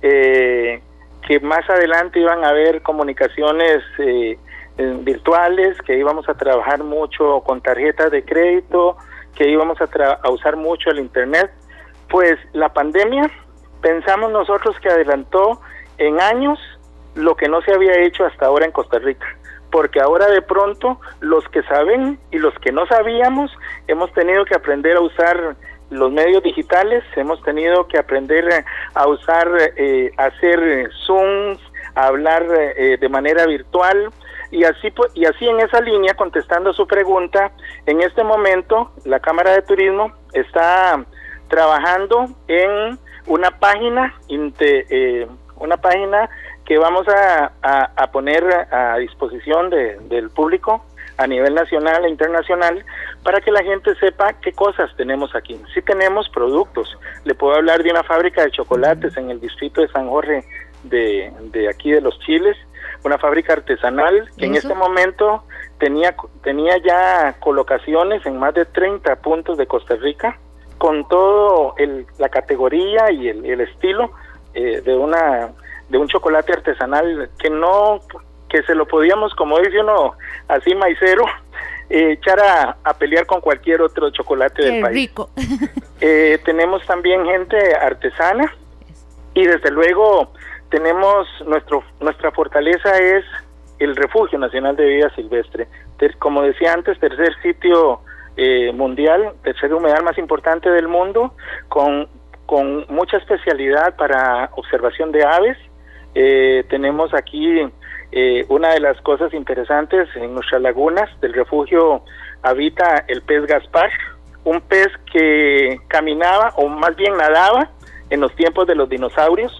eh, que más adelante iban a haber comunicaciones eh, virtuales, que íbamos a trabajar mucho con tarjetas de crédito, que íbamos a, a usar mucho el Internet. Pues la pandemia, pensamos nosotros que adelantó en años lo que no se había hecho hasta ahora en Costa Rica porque ahora de pronto los que saben y los que no sabíamos hemos tenido que aprender a usar los medios digitales, hemos tenido que aprender a usar, eh, hacer Zooms, a hablar eh, de manera virtual y así y así en esa línea contestando su pregunta, en este momento la Cámara de Turismo está trabajando en una página eh, una página que vamos a, a, poner a disposición de, del público a nivel nacional e internacional para que la gente sepa qué cosas tenemos aquí. Si tenemos productos, le puedo hablar de una fábrica de chocolates en el distrito de San Jorge de, de aquí de los Chiles, una fábrica artesanal que en este momento tenía, tenía ya colocaciones en más de 30 puntos de Costa Rica con todo el, la categoría y el, el estilo eh, de una de un chocolate artesanal que no que se lo podíamos como dice uno así maicero <laughs> eh, echar a, pelear con cualquier otro chocolate del país. rico. <laughs> eh, tenemos también gente artesana y desde luego tenemos nuestro nuestra fortaleza es el refugio nacional de vida silvestre como decía antes tercer sitio eh, mundial tercer humedal más importante del mundo con con mucha especialidad para observación de aves. Eh, tenemos aquí eh, una de las cosas interesantes en nuestras lagunas del refugio habita el pez Gaspar, un pez que caminaba o más bien nadaba en los tiempos de los dinosaurios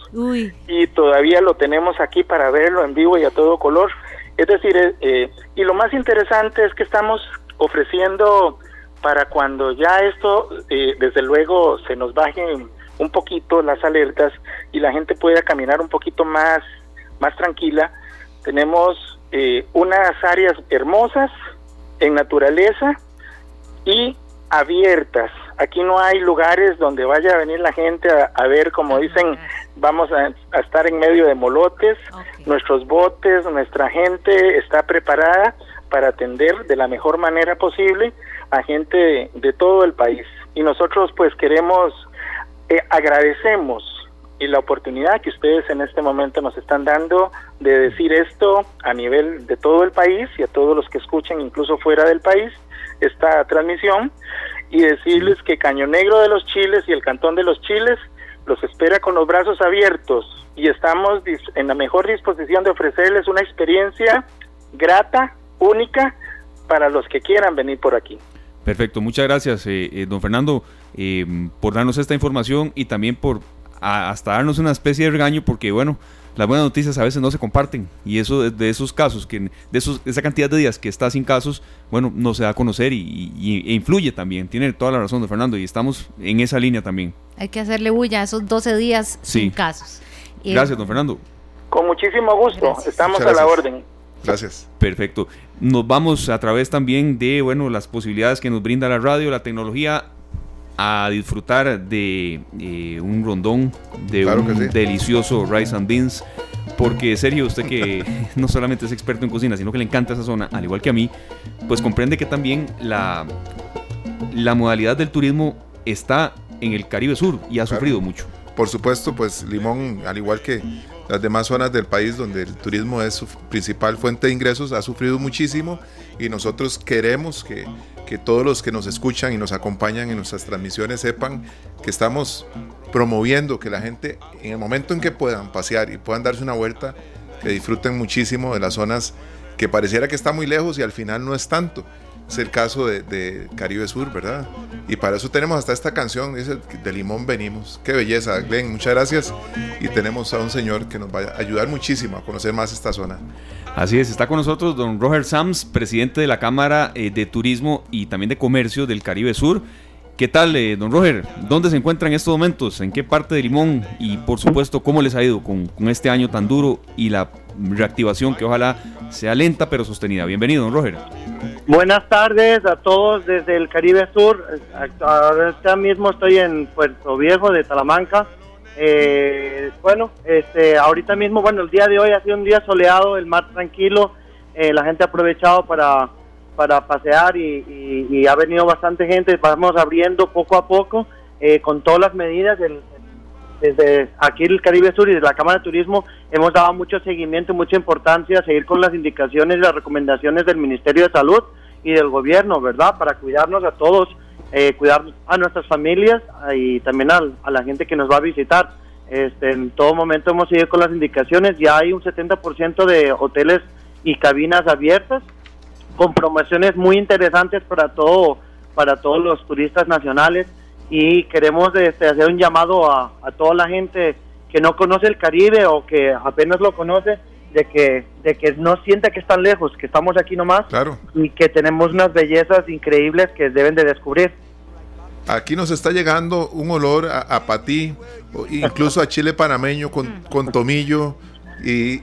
y todavía lo tenemos aquí para verlo en vivo y a todo color. Es decir, eh, y lo más interesante es que estamos ofreciendo para cuando ya esto, desde luego, se nos baje un poquito las alertas y la gente pueda caminar un poquito más, más tranquila. Tenemos eh, unas áreas hermosas en naturaleza y abiertas. Aquí no hay lugares donde vaya a venir la gente a, ver, como dicen, vamos a, estar en medio de molotes. Nuestros botes, nuestra gente está preparada para atender de la mejor manera posible a gente de todo el país. Y nosotros pues queremos eh, agradecemos y la oportunidad que ustedes en este momento nos están dando de decir esto a nivel de todo el país y a todos los que escuchen incluso fuera del país esta transmisión y decirles que Caño Negro de los Chiles y el Cantón de los Chiles los espera con los brazos abiertos y estamos en la mejor disposición de ofrecerles una experiencia grata, única, para los que quieran venir por aquí. Perfecto, muchas gracias, eh, eh, don Fernando, eh, por darnos esta información y también por hasta darnos una especie de regaño, porque bueno, las buenas noticias a veces no se comparten y eso de, esos casos, que de esos, esa cantidad de días que está sin casos, bueno, no se da a conocer y, e influye también. Tiene toda la razón, don Fernando, y estamos en esa línea también. Hay que hacerle bulla a esos 12 días sin casos. Gracias, don Fernando. Con muchísimo gusto, estamos a la orden. Gracias. Perfecto. Nos vamos a través también de, bueno, las posibilidades que nos brinda la radio, la tecnología, a disfrutar de eh, un rondón, de un delicioso rice and beans. Porque, serio, usted que <laughs> no solamente es experto en cocina, sino que le encanta esa zona, al igual que a mí, pues comprende que también la, la modalidad del turismo está en el Caribe Sur y ha sufrido mucho. Por supuesto, pues Limón, al igual que las demás zonas del país donde el turismo es su principal fuente de ingresos, ha sufrido muchísimo y nosotros queremos que, que todos los que nos escuchan y nos acompañan en nuestras transmisiones sepan que estamos promoviendo que la gente en el momento en que puedan pasear y puedan darse una vuelta, que disfruten muchísimo de las zonas que pareciera que está muy lejos y al final no es tanto es el caso de, Caribe Sur, ¿verdad? Y para eso tenemos hasta esta canción, dice, de Limón venimos. Qué belleza, Glenn, muchas gracias. Y tenemos a un señor que nos va a ayudar muchísimo a conocer más esta zona. Así es, está con nosotros don Roger Sams, presidente de la Cámara eh, de Turismo y también de Comercio del Caribe Sur. ¿Qué tal, eh, don Roger? ¿Dónde se encuentra en estos momentos? ¿En qué parte de Limón? Y por supuesto, ¿cómo les ha ido con, este año tan duro y la reactivación que ojalá sea lenta pero sostenida? Bienvenido, don Roger. Buenas tardes a todos desde el Caribe Sur. Ahora mismo estoy en Puerto Viejo de Talamanca. Eh, bueno, este, ahorita mismo, bueno, el día de hoy ha sido un día soleado, el mar tranquilo. Eh, la gente ha aprovechado para para pasear y, ha venido bastante gente. Vamos abriendo poco a poco eh, con todas las medidas. desde aquí el Caribe Sur y desde la Cámara de Turismo hemos dado mucho seguimiento, mucha importancia a seguir con las indicaciones y las recomendaciones del Ministerio de Salud y del gobierno, ¿verdad? Para cuidarnos a todos, eh, cuidar a nuestras familias y también a, a, la gente que nos va a visitar. Este, en todo momento hemos seguido con las indicaciones, ya hay un 70% de hoteles y cabinas abiertas con promociones muy interesantes para todo para todos los turistas nacionales y queremos este, hacer un llamado a, toda la gente que no conoce el Caribe o que apenas lo conoce, de que, de que no sienta que están lejos, que estamos aquí nomás Claro. y que tenemos unas bellezas increíbles que deben de descubrir. Aquí nos está llegando un olor a, a patí, incluso a chile panameño con, con tomillo.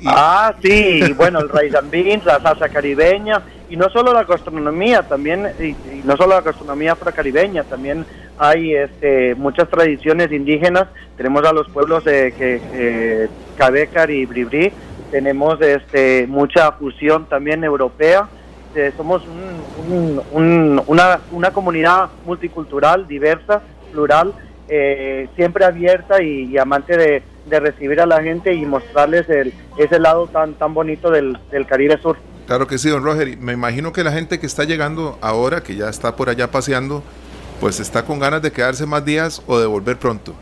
Ah, sí, bueno, el rice la salsa caribeña, y no solo la gastronomía, también, y, no solo la gastronomía afrocaribeña, también hay este, muchas tradiciones indígenas, tenemos a los pueblos de que, eh, Cabecar y Bribri, tenemos este, mucha fusión también europea, eh, somos un- un- un- una, comunidad multicultural, diversa, plural, eh, siempre abierta y amante de, de recibir a la gente y mostrarles el, ese lado tan tan bonito del, del Caribe Sur. claro que sí, don Roger. y Me imagino que la gente que está llegando ahora, que ya está por allá paseando, pues está con ganas de quedarse más días o de volver pronto.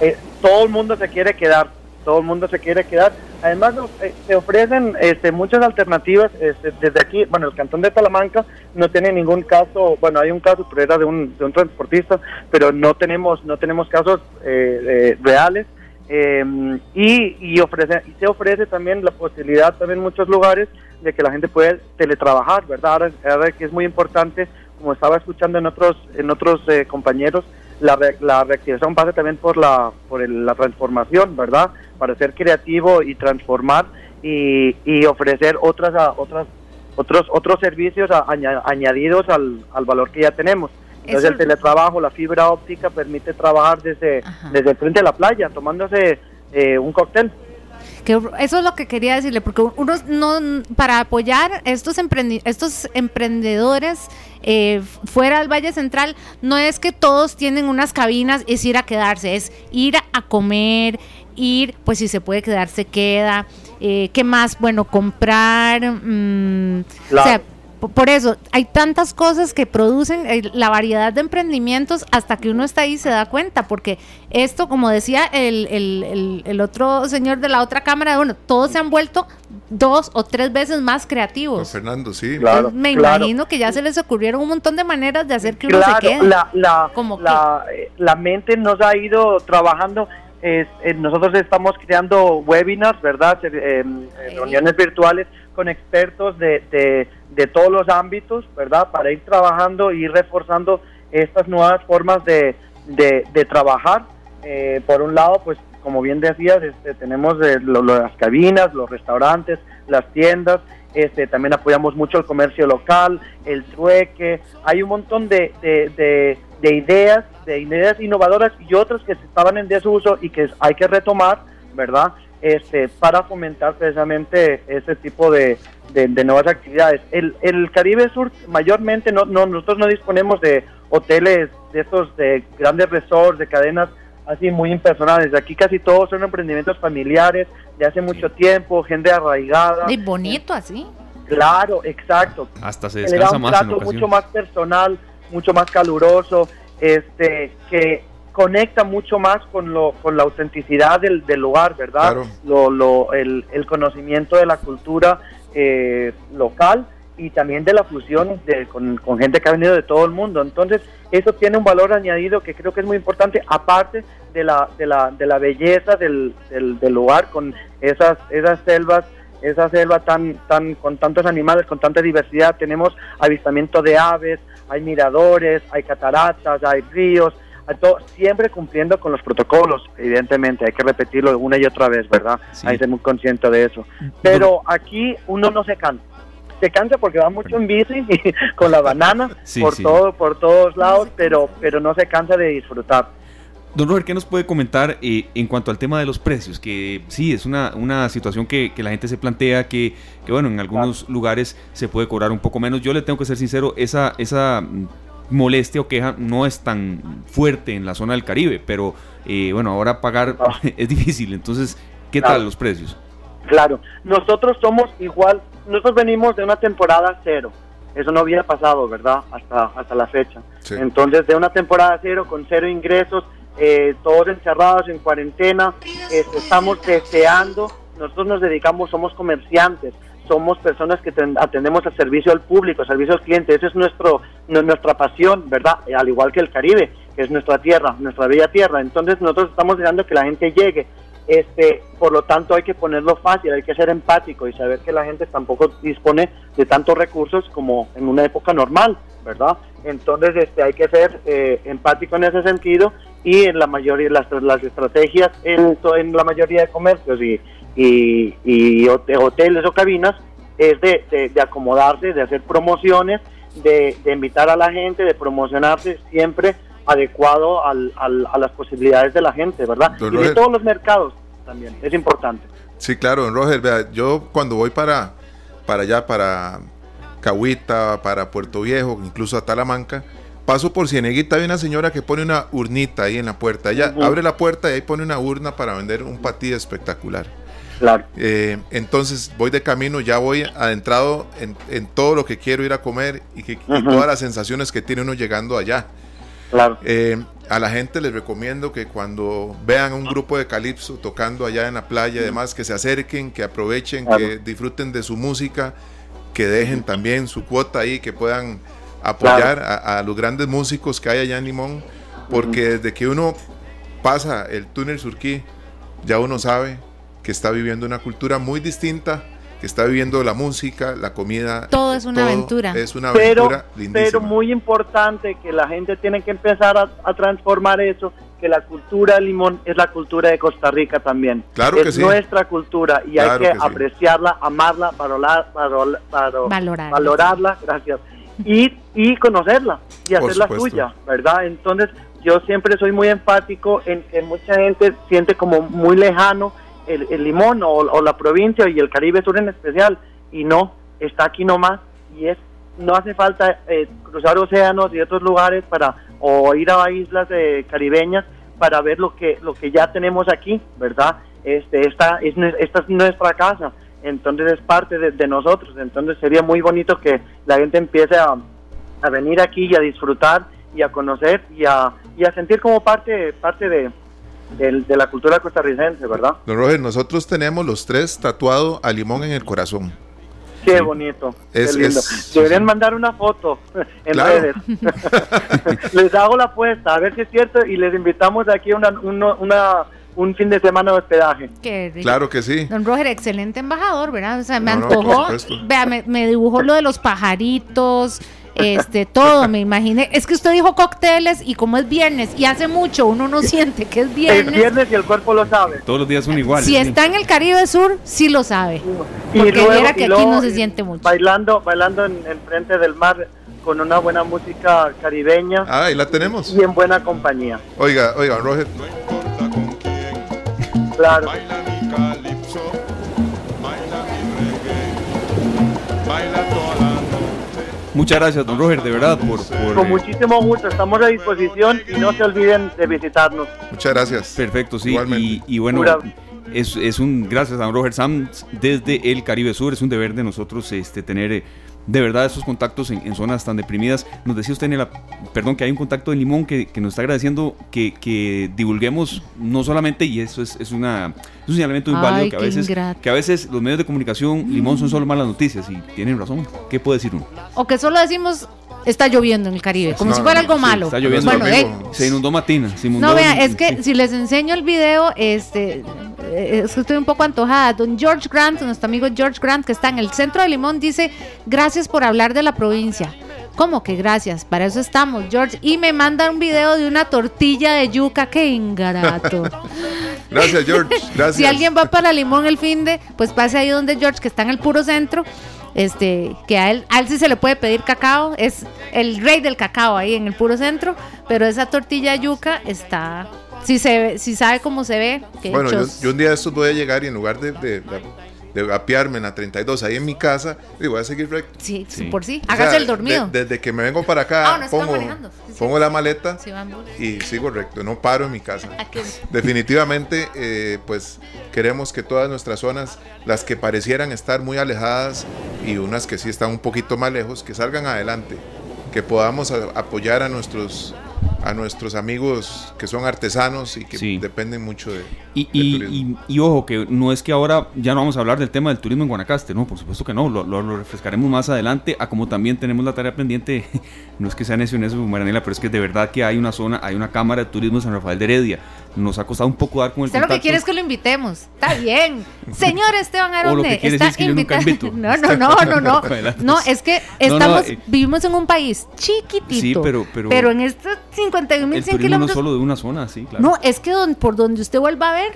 Eh, todo el mundo se quiere quedar, todo el mundo se quiere quedar. Además, eh, se ofrecen este, muchas alternativas este, desde aquí. Bueno, el cantón de Talamanca no tiene ningún caso, bueno, hay un caso, pero era de un, de un transportista, pero no tenemos, no tenemos casos eh, eh, reales. Eh, y, y, ofrece, y se ofrece también la posibilidad también en muchos lugares de que la gente puede teletrabajar, ¿verdad? Ahora, que es muy importante, como estaba escuchando en otros, en otros eh, compañeros, la, re- la reactivación pasa también por la por el- la transformación, ¿verdad? Para ser creativo y transformar y, y ofrecer otras a- otras otros otros servicios a- aña- añadidos al, al valor que ya tenemos. Entonces Eso- el teletrabajo, la fibra óptica permite trabajar desde Ajá. desde el frente de la playa, tomándose eh, un cóctel. Que eso es lo que quería decirle, porque uno no para apoyar estos emprendi- estos emprendedores eh, fuera del Valle Central, no es que todos tienen unas cabinas, es ir a quedarse, es ir a comer, ir, pues si se puede quedar, se queda. Eh, ¿Qué más? Bueno, comprar. mm, O sea, Claro. Por eso, hay tantas cosas que producen eh, la variedad de emprendimientos hasta que uno está ahí y se da cuenta, porque esto, como decía el, el- el- el otro señor de la otra cámara, bueno, todos se han vuelto dos o tres veces más Don creativos. Fernando, sí. Claro. Me claro. imagino que ya se les ocurrieron un montón de maneras de hacer que uno Claro, se quede. la, la, ¿Cómo la, eh, la mente nos ha ido trabajando. es- eh, nosotros estamos creando webinars, ¿verdad? Eh, eh, reuniones virtuales con expertos de, de, de todos los ámbitos, ¿verdad? Para ir trabajando y reforzando estas nuevas formas de, de, trabajar. Eh, por un lado, pues como bien decías, este, tenemos eh, las cabinas, los restaurantes, las tiendas, este, también apoyamos mucho el comercio local, el trueque, hay un montón de, de, de- de ideas, de ideas innovadoras y otras que estaban en desuso y que hay que retomar, ¿verdad? Este, para fomentar precisamente ese tipo de, de- de nuevas actividades. El, el Caribe Sur mayormente no, no nosotros no disponemos de hoteles de estos de grandes resorts, de cadenas así muy impersonales. Aquí casi todos son emprendimientos familiares de hace mucho tiempo, gente arraigada. Y bonito así. Claro, exacto. Hasta se Que le da descansa un más en trato ocasiones. mucho más personal, mucho más caluroso, este, que conecta mucho más con lo, con la autenticidad del, del lugar, ¿verdad? Claro. Lo, lo, el, el conocimiento de la cultura eh, local y también de la fusión de, con, con gente que ha venido de todo el mundo. Entonces, eso tiene un valor añadido que creo que es muy importante, aparte de la, de la, de la belleza del, del, del lugar, con esas, esas selvas esa selva tan, tan, con tantos animales, con tanta diversidad, tenemos avistamiento de aves, hay miradores, hay cataratas, hay ríos, todo- siempre cumpliendo con los protocolos, evidentemente, hay que repetirlo una y otra vez, ¿verdad? Sí. Hay que ser muy consciente de eso. Pero aquí uno no se cansa. Se cansa porque va mucho en bici <laughs> con la banana <laughs> Sí, por sí. todo, por todos lados, pero, pero no se cansa de disfrutar. Don Robert, ¿qué nos puede comentar eh, en cuanto al tema de los precios? Que sí, es una, una situación que, que la gente se plantea que, que, bueno, en algunos lugares se puede cobrar un poco menos. Yo le tengo que ser sincero, esa, esa mm, molestia o queja no es tan fuerte en la zona del Caribe, pero eh, bueno, ahora pagar Ah. <laughs> es difícil. Entonces, ¿qué Claro. tal los precios? Claro, nosotros somos igual, nosotros venimos de una temporada cero, eso no había pasado, ¿verdad? Hasta, hasta la fecha. Sí. Entonces, de una temporada cero, con cero ingresos, eh, todos encerrados en cuarentena, este, estamos deseando, nosotros nos dedicamos, somos comerciantes, somos personas que ten- atendemos al servicio al público, al servicio al cliente, esa es nuestro, nu- nuestra pasión, ¿verdad? Al igual que el Caribe, que es nuestra tierra, nuestra bella tierra. Entonces nosotros estamos deseando que la gente llegue, Este, por lo tanto, hay que ponerlo fácil, hay que ser empático y saber que la gente tampoco dispone de tantos recursos como en una época normal, ¿verdad? Entonces, este, hay que ser eh, empático en ese sentido y en la mayoría las, las estrategias en, en la mayoría de comercios y, y, y hoteles o cabinas es de, de, acomodarse, de hacer promociones, de, de, invitar a la gente, de promocionarse siempre adecuado al, al, a las posibilidades de la gente, ¿verdad? y de todos los mercados también, es importante. Sí, claro, don Roger, vea, yo cuando voy para, para allá, para Cahuita, para Puerto Viejo, incluso a Talamanca, paso por Cieneguita, hay una señora que pone una urnita ahí en la puerta. Ella abre la puerta y ahí pone una urna para vender un patí espectacular. Claro. Eh, entonces voy de camino, ya voy adentrado en, en, todo lo que quiero ir a comer y, que, y todas las sensaciones que tiene uno llegando allá. Claro. Eh, a la gente les recomiendo que cuando vean un grupo de calipso tocando allá en la playa, además que se acerquen, que aprovechen, claro. que disfruten de su música, que dejen también su cuota ahí, que puedan apoyar claro. a, a, los grandes músicos que hay allá en Limón, porque uh -huh. desde que uno pasa el túnel Surquí, ya uno sabe que está viviendo una cultura muy distinta, que está viviendo la música, la comida. Todo es una todo aventura. Es una aventura pero, pero muy importante que la gente tiene que empezar a, a, transformar eso, que la cultura de Limón es la cultura de Costa Rica también. Claro es que sí. nuestra cultura y Claro hay que, que sí. apreciarla, amarla, valorar, valor, valor, Valorarla. valorarla, gracias. Y, y conocerla y Por hacerla supuesto. suya, ¿verdad? Entonces yo siempre soy muy enfático en que mucha gente siente como muy lejano el, el Limón o, o, la provincia y el Caribe Sur en especial, y no, está aquí nomás, y es no hace falta eh, cruzar océanos y otros lugares para o ir a islas eh, caribeñas para ver lo que lo que ya tenemos aquí, ¿verdad? Este esta es esta es nuestra casa, entonces es parte de, de nosotros, entonces sería muy bonito que la gente empiece a, a venir aquí y a disfrutar y a conocer y a, y a sentir como parte parte de, de, de, la cultura costarricense, ¿verdad? Don Roger, nosotros tenemos los tres tatuado a limón en el corazón. Qué bonito, es, qué lindo. Es, Deberían sí. mandar una foto <laughs> en claro. redes. <laughs> les hago la apuesta, a ver si es cierto, y les invitamos aquí a una, una, una un fin de semana de hospedaje. Qué rico. Claro que sí. Don Roger, excelente embajador, ¿verdad? O sea, me no, antojó. No, vea, me, me dibujó lo de los pajaritos, este, todo, me imaginé. Es que usted dijo cócteles y como es viernes y hace mucho uno no siente que es viernes. Es viernes y el cuerpo lo sabe. Todos los días son iguales. Si sí. está en el Caribe Sur, sí lo sabe. Y porque luego, viera que aquí no se siente mucho. Bailando, bailando en, en frente del mar con una buena música caribeña. Ah, ahí la tenemos. Y en buena compañía. Oiga, oiga, Roger. No importa con quién. Claro. Baila mi calipso, baila mi reggae, baila toda Muchas gracias, don Roger, de verdad, por... por Con muchísimo gusto, estamos a disposición y no se olviden de visitarnos. Muchas gracias. Perfecto, sí. Y, y, bueno, es, es, un... Gracias a don Roger Sam desde el Caribe Sur, es un deber de nosotros este, tener... De verdad esos contactos en, en, zonas tan deprimidas. Nos decía usted en el, perdón, que hay un contacto de Limón que, que nos está agradeciendo que, que, divulguemos no solamente, y eso es, es, una, es un señalamiento muy válido, que a, veces, que a veces los medios de comunicación, Limón son solo malas noticias, y tienen razón. ¿Qué puede decir uno? O que solo decimos está lloviendo en el Caribe, como no, si fuera algo sí, malo. Está lloviendo. Bueno, eh, se inundó Matina. Se inundó no, vea, es que sí. si les enseño el video, este, es que estoy un poco antojada. Don George Grant, nuestro amigo George Grant, que está en el centro de Limón, dice, gracias por hablar de la provincia. ¿Cómo que gracias? Para eso estamos, George. Y me manda un video de una tortilla de yuca. ¡Qué ingarato! <laughs> gracias, George. <laughs> Gracias. Si alguien va para Limón el fin de, pues pase ahí donde George, que está en el puro centro este que a él, a él sí se le puede pedir cacao, es el rey del cacao ahí en el puro centro, pero esa tortilla de yuca está, si se si sabe cómo se ve. Que bueno, yo, yo, un día de estos voy a llegar y en lugar de, de, de, de apiarme en la 32 ahí en mi casa, y voy a seguir recto. Sí, sí. por sí, hágase o sea, el dormido. De, desde que me vengo para acá, ah, no pongo, sí, pongo la maleta sí, y sigo recto, no paro en mi casa. <laughs> Definitivamente, eh, pues queremos que todas nuestras zonas, las que parecieran estar muy alejadas y unas que sí están un poquito más lejos, que salgan adelante, que podamos a, apoyar a nuestros a nuestros amigos que son artesanos y que dependen mucho de. Y, y, y, ojo, que no es que ahora ya no vamos a hablar del tema del turismo en Guanacaste, no, por supuesto que no, lo, lo, refrescaremos más adelante, a como también tenemos la tarea pendiente, <laughs> no es que sea necio en eso, Maranela, pero es que de verdad que hay una zona, hay una cámara de turismo en San Rafael de Heredia. Nos ha costado un poco dar con el. Usted lo que quiere es que lo invitemos. Está bien. <laughs> Señor Esteban Aronde, está es. <laughs> No, no, no, no, pues. no. No, es que estamos, eh. vivimos en un país chiquitito. Pero, pero, pero en estos 51.100 kilómetros. no solo de una zona, sí, claro. No, es que por donde usted vuelva a ver,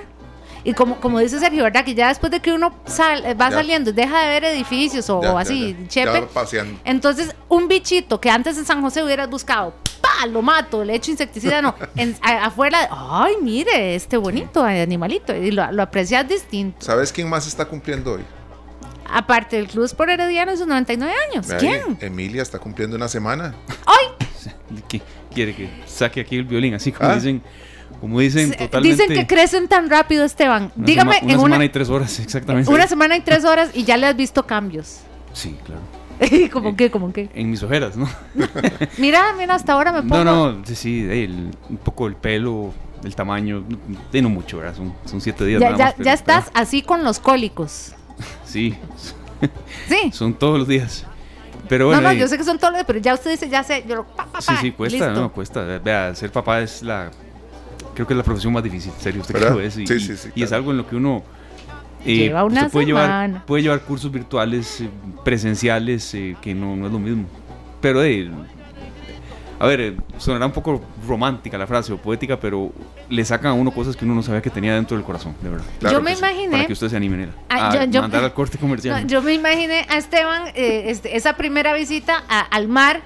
y como, como dice Sergio, ¿verdad? Que ya después de que uno sal, va ya. saliendo, deja de ver edificios o, ya, o así, ya, chepe. Entonces, un bichito que antes en San José hubieras buscado, ¡pa! Lo mato, le echo insecticida, no. <laughs> Afuera, ¡ay, mire, este bonito animalito! Y lo, aprecias distinto. ¿Sabes quién más está cumpliendo hoy? Aparte del Club por Herediano, sus 99 años. ¿Quién? Emilia está cumpliendo una semana. ¡Ay! <laughs> ¿Qué? Quiere que saque aquí el violín? Así como Ah. dicen, como dicen totalmente. Dicen que crecen tan rápido, Esteban. una Dígame, sema- una en semana una, y tres horas, <laughs> exactamente. una semana y tres horas y ya le has visto cambios. Sí, claro. <laughs> ¿Cómo qué? ¿Cómo qué? En mis ojeras, ¿no? <laughs> Mira, mira, hasta ahora me pongo... No, no, sí, sí, el- un poco el pelo, el tamaño, de no mucho, ¿verdad? Son, son siete días ya, nada ya- más, pero- ya estás así con los cólicos. sí, Sí. son todos los días. Pero bueno, no, no, eh, yo sé que son todos los pero ya usted dice, ya sé, yo lo... Pa, pa, sí, sí, cuesta, listo. no, cuesta. Vea, ser papá es la, creo que es la profesión más difícil, en serio, usted que lo es. Y, Sí, y- sí, sí, y es claro. algo en lo que uno... eh, Lleva una usted puede llevar, semana. puede llevar cursos virtuales, eh, presenciales, eh, que no, no es lo mismo. Pero, eh, a ver, eh, sonará un poco romántica la frase o poética, pero le sacan a uno cosas que uno no sabía que tenía dentro del corazón, de verdad. Claro yo me sí. imaginé... Para que usted se anime, Nela, Ah, a yo- yo- mandar <laughs> al corte No, comercial. yo me imaginé a Esteban eh, este, esa primera visita a- al mar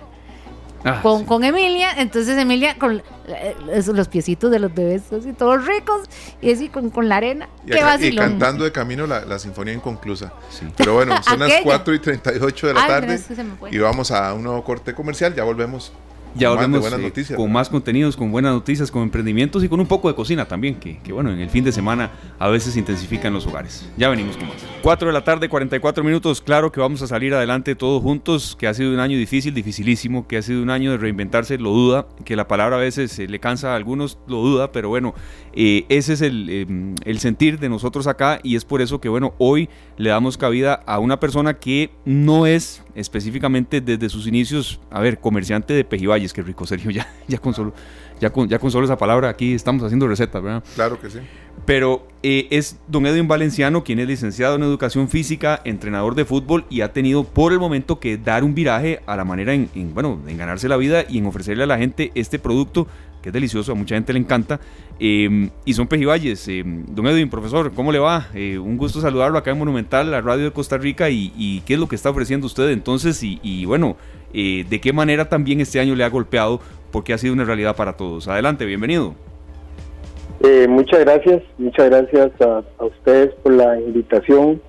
Ah, con, sí. con Emilia. Entonces Emilia con eh, los piecitos de los bebés así todos ricos y así con, con la arena. Y, Qué acá- y vacilón. cantando de camino la, la sinfonía inconclusa. Sí. Pero bueno, son <laughs> las Aquella. 4 y 38 de la Ay, tarde es que y vamos a un nuevo corte comercial. Ya volvemos. Ya más volvemos eh, con más contenidos, con buenas noticias, con emprendimientos y con un poco de cocina también, que, que, bueno, en el fin de semana a veces se intensifican los hogares. Ya venimos con más. 4 de la tarde, 44 minutos. Claro que vamos a salir adelante todos juntos, que ha sido un año difícil, dificilísimo, que ha sido un año de reinventarse, lo duda, que la palabra a veces eh, le cansa a algunos, lo duda, pero bueno, eh, ese es el, eh, el sentir de nosotros acá y es por eso que, bueno, hoy le damos cabida a una persona que no es específicamente desde sus inicios, a ver, comerciante de Pejivalles, que rico, Sergio, <laughs> ya, ya, con solo, ya, con, ya con solo esa palabra aquí estamos haciendo recetas, ¿verdad? Claro que sí. Pero eh, es don Edwin Valenciano, quien es licenciado en educación física, entrenador de fútbol y ha tenido por el momento que dar un viraje a la manera en, en, bueno, en ganarse la vida y en ofrecerle a la gente este producto que es delicioso, a mucha gente le encanta. Eh, y son Pejivalles. Eh, don Edwin, profesor, ¿cómo le va? Eh, un gusto saludarlo acá en Monumental, la radio de Costa Rica, y, qué es lo que está ofreciendo usted entonces, y, bueno, eh, de qué manera también este año le ha golpeado, porque ha sido una realidad para todos. Adelante, bienvenido. Eh, muchas gracias, muchas gracias a, a ustedes por la invitación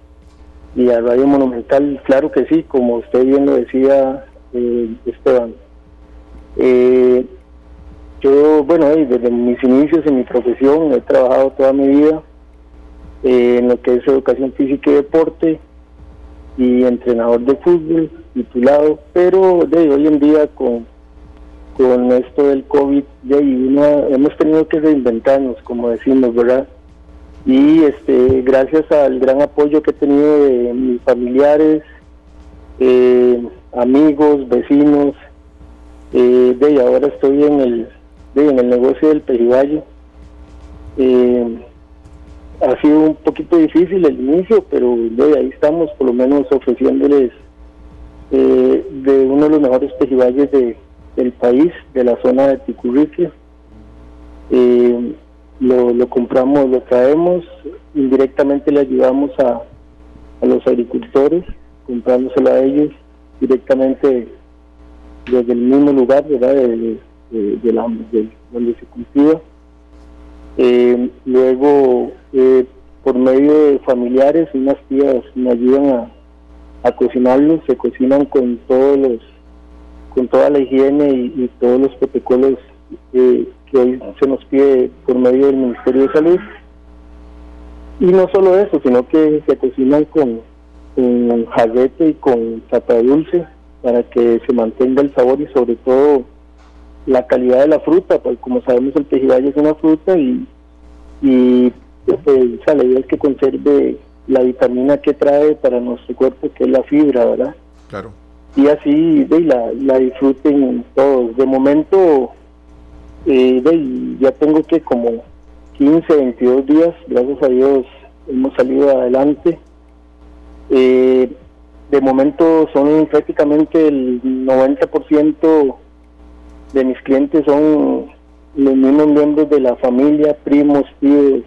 y a Radio Monumental, claro que sí, como usted bien lo decía, Esteban. Yo, bueno, desde mis inicios en mi profesión he trabajado toda mi vida eh, en lo que es educación física y deporte y entrenador de fútbol titulado, pero de hoy en día con con esto del COVID, ya y uno, hemos tenido que reinventarnos, como decimos, ¿verdad? Y este, gracias al gran apoyo que he tenido de mis familiares, eh, amigos, vecinos, eh, de y ahora estoy en el, en el negocio del Perivalle. Eh, ha sido un poquito difícil el inicio, pero ahí estamos, por lo menos ofreciéndoles eh, de uno de los mejores pejivalles de, del país, de la zona de Ticurrique. Eh, lo, compramos, lo traemos, indirectamente le ayudamos a, a los agricultores, comprándoselo a ellos directamente desde el mismo lugar, ¿verdad? De- de- la- de donde se cultiva. Eh, luego, eh, por medio de familiares, unas tías me ayudan a, a cocinarlos, se cocinan con todos los con toda la higiene y, todos los protocolos eh, que hoy se nos pide por medio del Ministerio de Salud. Y no solo eso, sino que se cocinan con, con y con tapa dulce para que se mantenga el sabor y sobre todo la calidad de la fruta, pues como sabemos el pejibaye es una fruta y, y pues, la idea es que conserve la vitamina que trae para nuestro cuerpo, que es la fibra, ¿verdad? Claro. Y así de, la, la disfruten todos. De momento, eh, de, ya tengo que como 15, 22 días, gracias a Dios, hemos salido adelante. Eh, de momento son prácticamente el 90% de mis clientes son los mismos miembros de la familia, primos, tíos,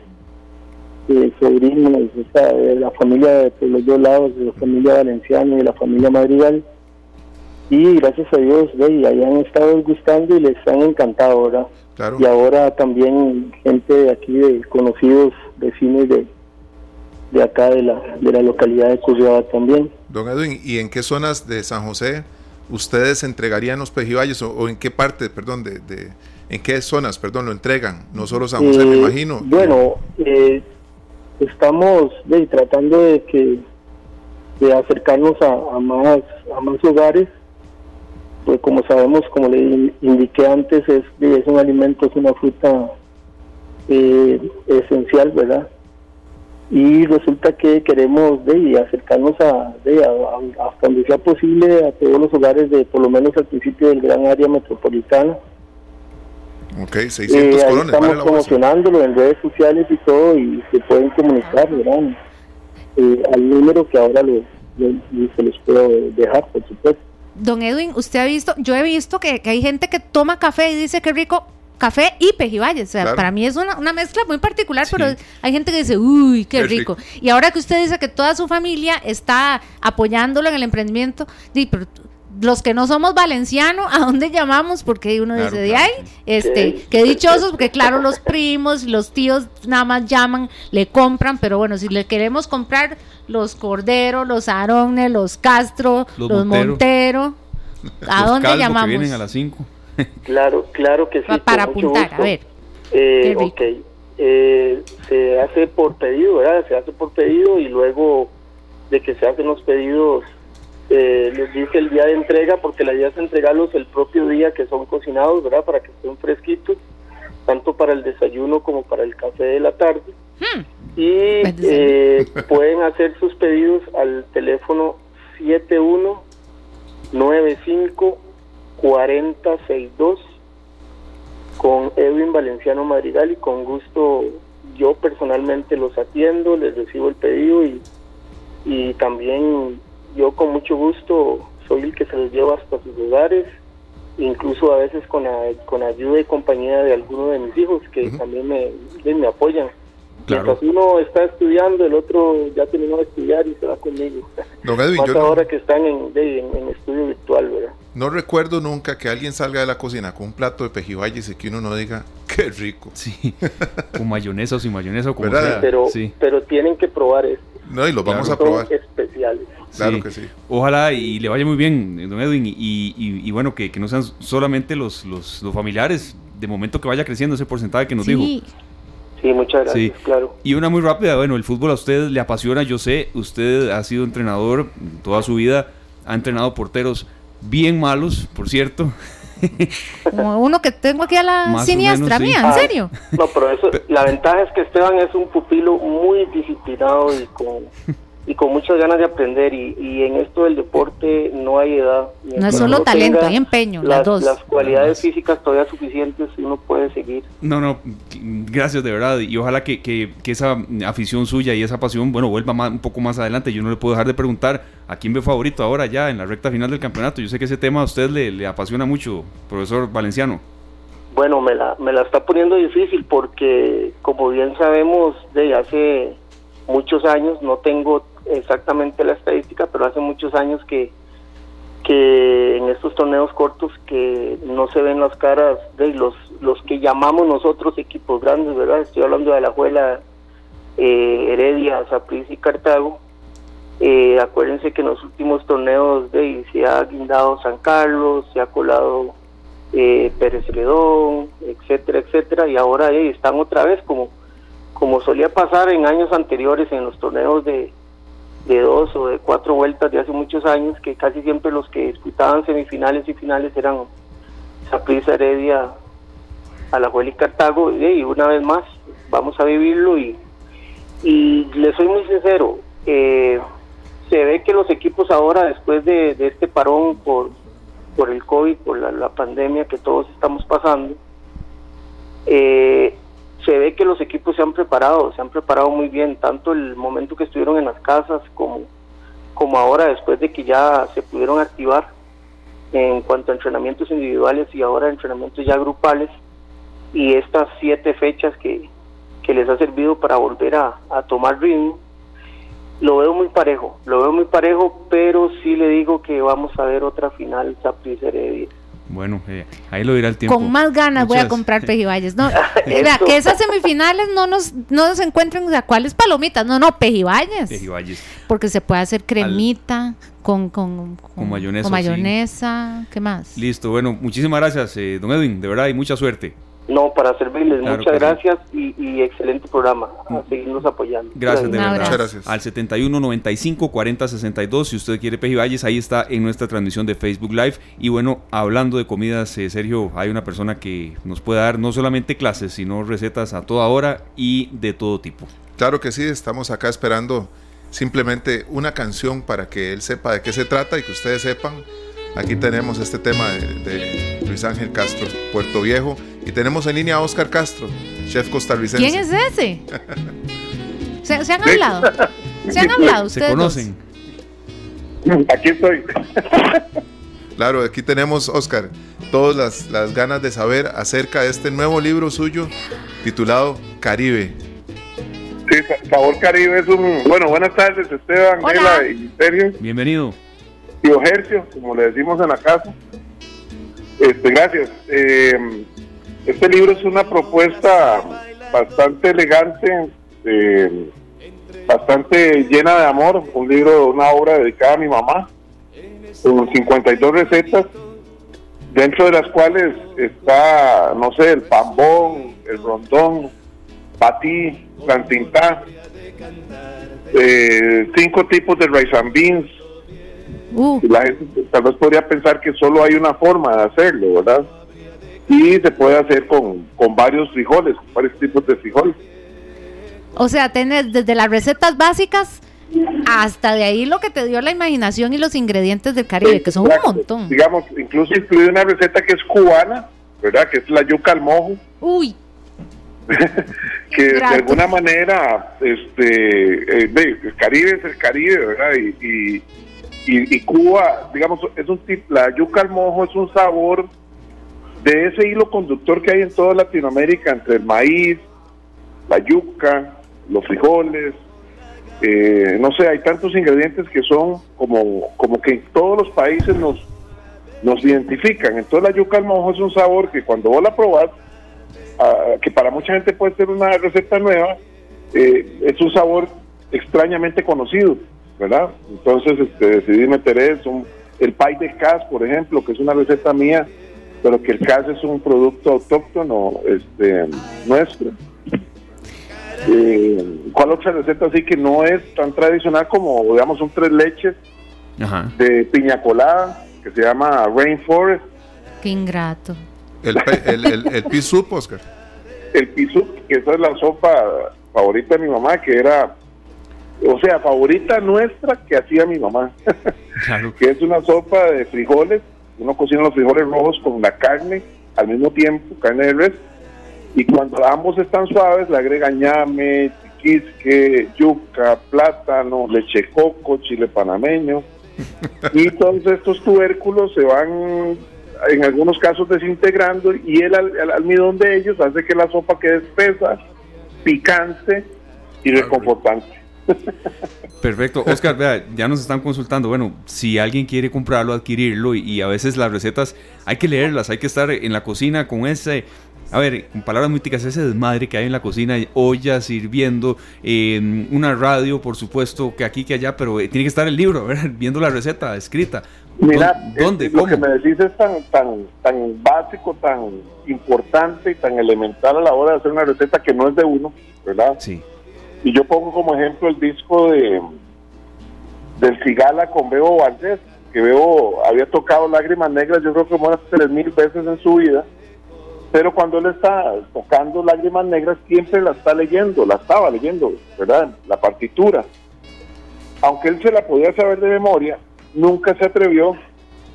eh, sobrinos, de la familia de los dos lados, de la familia valenciana y de la familia madrigal. Y gracias a Dios, de ahí han estado gustando y les han encantado, ¿verdad? Y ahora también gente de aquí, de conocidos vecinos de, de acá, de la, de la localidad de Curriaba también. Don Edwin, ¿y en qué zonas de San José ustedes entregarían los pejibayes o, en qué parte, perdón, de, de, en qué zonas, perdón, lo entregan? No solo San José, me eh, imagino. Bueno, eh, estamos tratando de que de acercarnos a, más a más hogares pues como sabemos como le indiqué antes es, es un alimento es una fruta eh, esencial verdad y resulta que queremos de acercarnos a, de, hasta donde sea posible a todos los hogares de por lo menos al principio del gran área metropolitana Ok, 600 eh, colones. Estamos promocionándolo en redes sociales y todo y se pueden comunicar, ¿verdad? Eh, al número que ahora les, se les puedo dejar, por supuesto. Don Edwin, usted ha visto, yo he visto que, hay gente que toma café y dice que rico café y pejibayes. O sea, para mí es una, mezcla muy particular, pero hay gente que dice, uy, qué, rico. Y ahora que usted dice que toda su familia está apoyándolo en el emprendimiento, pero los que no somos valencianos, ¿a dónde llamamos? Porque uno dice, de ahí, este, qué dichosos, porque claro, los primos, los tíos nada más llaman, le compran, pero bueno, si le queremos comprar los Cordero, los Arones, los Castro, los, Montero, ¿a dónde llamamos? vienen a las 5. Claro, claro que sí. Para apuntar, a ver. Eh, ok, eh, se hace por pedido, ¿verdad? Se hace por pedido y luego de que se hacen los pedidos eh, les dice el día de entrega porque la idea es entregarlos el propio día que son cocinados, ¿verdad? Para que estén fresquitos, tanto para el desayuno como para el café de la tarde. Hmm. Y eh, pueden hacer sus pedidos al teléfono 7195 4062 con Edwin Valenciano Madrigal y con gusto yo personalmente los atiendo, les recibo el pedido y, y también yo con mucho gusto soy el que se los lleva hasta sus hogares, incluso a veces con, con ayuda y compañía de algunos de mis hijos que también me, me apoyan. Mientras uno está estudiando, el otro ya terminó de estudiar y se va conmigo. Más ahora que están en, en, estudio virtual, ¿verdad? No recuerdo nunca que alguien salga de la cocina con un plato de pejibayes y que uno no diga, <laughs> qué rico. Sí, con mayonesa o sin mayonesa o como Pero, pero tienen que probar esto. No, y lo vamos a probar. especiales. Claro que sí. Ojalá y le vaya muy bien, don Edwin, y, bueno, que, no sean solamente los, los, familiares, de momento que vaya creciendo ese porcentaje que nos dijo. Sí, muchas gracias, claro. Y una muy rápida, bueno, el fútbol a usted le apasiona, yo sé, usted ha sido entrenador toda su vida, ha entrenado porteros bien malos, por cierto. Como uno que tengo aquí a la siniestra mía, ¿en serio? no, pero eso, la ventaja es que Esteban es un pupilo muy disciplinado y con y con muchas ganas de aprender y, y, en esto del deporte no hay edad. No es solo talento, hay empeño, las, dos. Las cualidades físicas todavía suficientes y uno puede seguir. No, no, gracias de verdad y ojalá que, que, que esa afición suya y esa pasión, bueno, vuelva más, un poco más adelante. Yo no le puedo dejar de preguntar a quién ve favorito ahora ya en la recta final del campeonato. Yo sé que ese tema a usted le, le apasiona mucho, profesor Valenciano. Bueno, me la, me la está poniendo difícil porque como bien sabemos de hace muchos años, no tengo exactamente la estadística, pero hace muchos años que, que en estos torneos cortos que no se ven las caras de los, los que llamamos nosotros equipos grandes, ¿verdad? Estoy hablando de la Juela, eh, Heredia, Saprissa y Cartago. Eh, acuérdense que en los últimos torneos de, se ha guindado San Carlos, se ha colado eh, Pérez Ledón, etcétera, etcétera, y ahora están otra vez como, como solía pasar en años anteriores en los torneos de, de dos o de cuatro vueltas de hace muchos años, que casi siempre los que disputaban semifinales y finales eran Saprissa Heredia, Alajuela y Cartago, y una vez más vamos a vivirlo y, y le soy muy sincero, eh, se ve que los equipos ahora, después de, este parón por, por el COVID, por la, pandemia que todos estamos pasando, eh, se ve que los equipos se han preparado, se han preparado muy bien, tanto el momento que estuvieron en las casas como, como ahora después de que ya se pudieron activar en cuanto a entrenamientos individuales y ahora entrenamientos ya grupales y estas siete fechas que, que les ha servido para volver a, a tomar ritmo lo veo muy parejo, lo veo muy parejo, pero sí le digo que vamos a ver otra final Saprissa Heredia. Bueno, eh, ahí lo dirá el tiempo. Con más ganas voy a comprar pejibayes. No, <laughs> mira, que esas semifinales no nos, no nos encuentren, o ¿cuáles palomitas? No, no, pejibayes. Pejibayes. Porque se puede hacer cremita con, con, con, mayonesa. Con mayonesa, ¿qué más? Listo, bueno, muchísimas gracias, eh, don Edwin, de verdad, y mucha suerte. No, para servirles. Muchas gracias y, excelente programa. A seguirnos apoyando. Gracias, de verdad. Muchas gracias. Al 71 95 40 62. Si usted quiere Pejivalles, ahí está en nuestra transmisión de Facebook Live. Y bueno, hablando de comidas, eh, Sergio, hay una persona que nos puede dar no solamente clases, sino recetas a toda hora y de todo tipo. Claro que sí, estamos acá esperando simplemente una canción para que él sepa de qué se trata y que ustedes sepan. Aquí tenemos este tema de, de Luis Ángel Castro, Puerto Viejo y tenemos en línea a Oscar Castro, chef costarricense. ¿Quién es ese? <laughs> ¿Se, han hablado? ¿Se han hablado ustedes? ¿Se conocen? Aquí estoy. Claro, aquí tenemos, Oscar, todas las, las, ganas de saber acerca de este nuevo libro suyo titulado Caribe. Sí, Sabor Caribe es un... Bueno, buenas tardes, Esteban, Hola. y Sergio. Bienvenido. Y Ojercio, como le decimos en la casa. Este, gracias. Eh, este libro es una propuesta bastante elegante, eh, bastante llena de amor, un libro, una obra dedicada a mi mamá, con 52 recetas, dentro de las cuales está, no sé, el pambón, el rondón, patí, plantintá, eh, cinco tipos de rice and beans. Uh. La gente tal vez podría pensar que solo hay una forma de hacerlo, ¿verdad? Y se puede hacer con, varios frijoles, con varios tipos de frijoles. O sea, tenés desde las recetas básicas hasta de ahí lo que te dio la imaginación y los ingredientes del Caribe, que son un montón. Digamos, incluso incluye una receta que es cubana, ¿verdad? Que es la yuca al mojo. Uy. <laughs> que de alguna manera, este, eh, el Caribe es el Caribe, ¿verdad? Y, y, y, y Cuba, digamos, es un tipo, la yuca al mojo es un sabor de ese hilo conductor que hay en toda Latinoamérica entre el maíz, la yuca, los frijoles, eh, no sé, hay tantos ingredientes que son como, como que en todos los países nos, nos identifican. Entonces la yuca al mojo es un sabor que cuando vos la probás, ah, que para mucha gente puede ser una receta nueva, eh, es un sabor extrañamente conocido, ¿verdad? Entonces este, decidí meter eso, el pay de cas, por ejemplo, que es una receta mía, pero que el caso es un producto autóctono este, nuestro. Eh, ¿Cuál otra receta así que no es tan tradicional como, digamos, un tres leches de piña colada que se llama Rainforest? Qué ingrato. El, el, el, el pisup, Oscar. El pisup, que esa es la sopa favorita de mi mamá, que era, o sea, favorita nuestra que hacía mi mamá. <laughs> que es una sopa de frijoles uno cocina los frijoles rojos con la carne al mismo tiempo, carne de res, y cuando ambos están suaves le agrega ñame, chiquisque, yuca, plátano, leche coco, chile panameño, y todos estos tubérculos se van en algunos casos desintegrando y el, almidón de ellos hace que la sopa quede espesa, picante y reconfortante. Perfecto. Oscar, vea, ya nos están consultando. Bueno, si alguien quiere comprarlo, adquirirlo, y, a veces las recetas hay que leerlas, hay que estar en la cocina con ese. A ver, con palabras muy ticas, ese desmadre que hay en la cocina, ollas sirviendo, eh, una radio, por supuesto, que aquí, que allá, pero eh, tiene que estar el libro, <laughs> viendo la receta escrita. Mira, ¿dónde? lo que me decís es tan, tan, tan básico, tan importante y tan elemental a la hora de hacer una receta que no es de uno, ¿verdad? Sí. Y yo pongo como ejemplo el disco de del Cigala con Bebo Valdés, que veo, había tocado Lágrimas Negras, yo creo que unas tres mil veces en su vida, pero cuando él está tocando Lágrimas Negras, siempre la está leyendo, la estaba leyendo, ¿verdad? La partitura. Aunque él se la podía saber de memoria, nunca se atrevió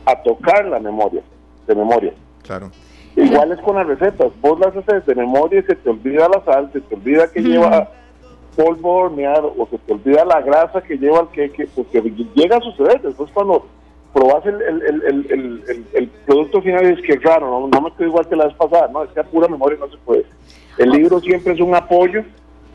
a tocar la memoria, de memoria. Claro. Igual es con las recetas, vos las haces de memoria y se te olvida la sal, se te olvida que lleva polvo horneado o se te olvida la grasa que lleva el queque, porque llega a suceder. Después cuando probas el, el, el, el, producto final es que raro, no, no me quedo igual que la vez pasada, no, es que a pura memoria no se puede. El libro siempre es un apoyo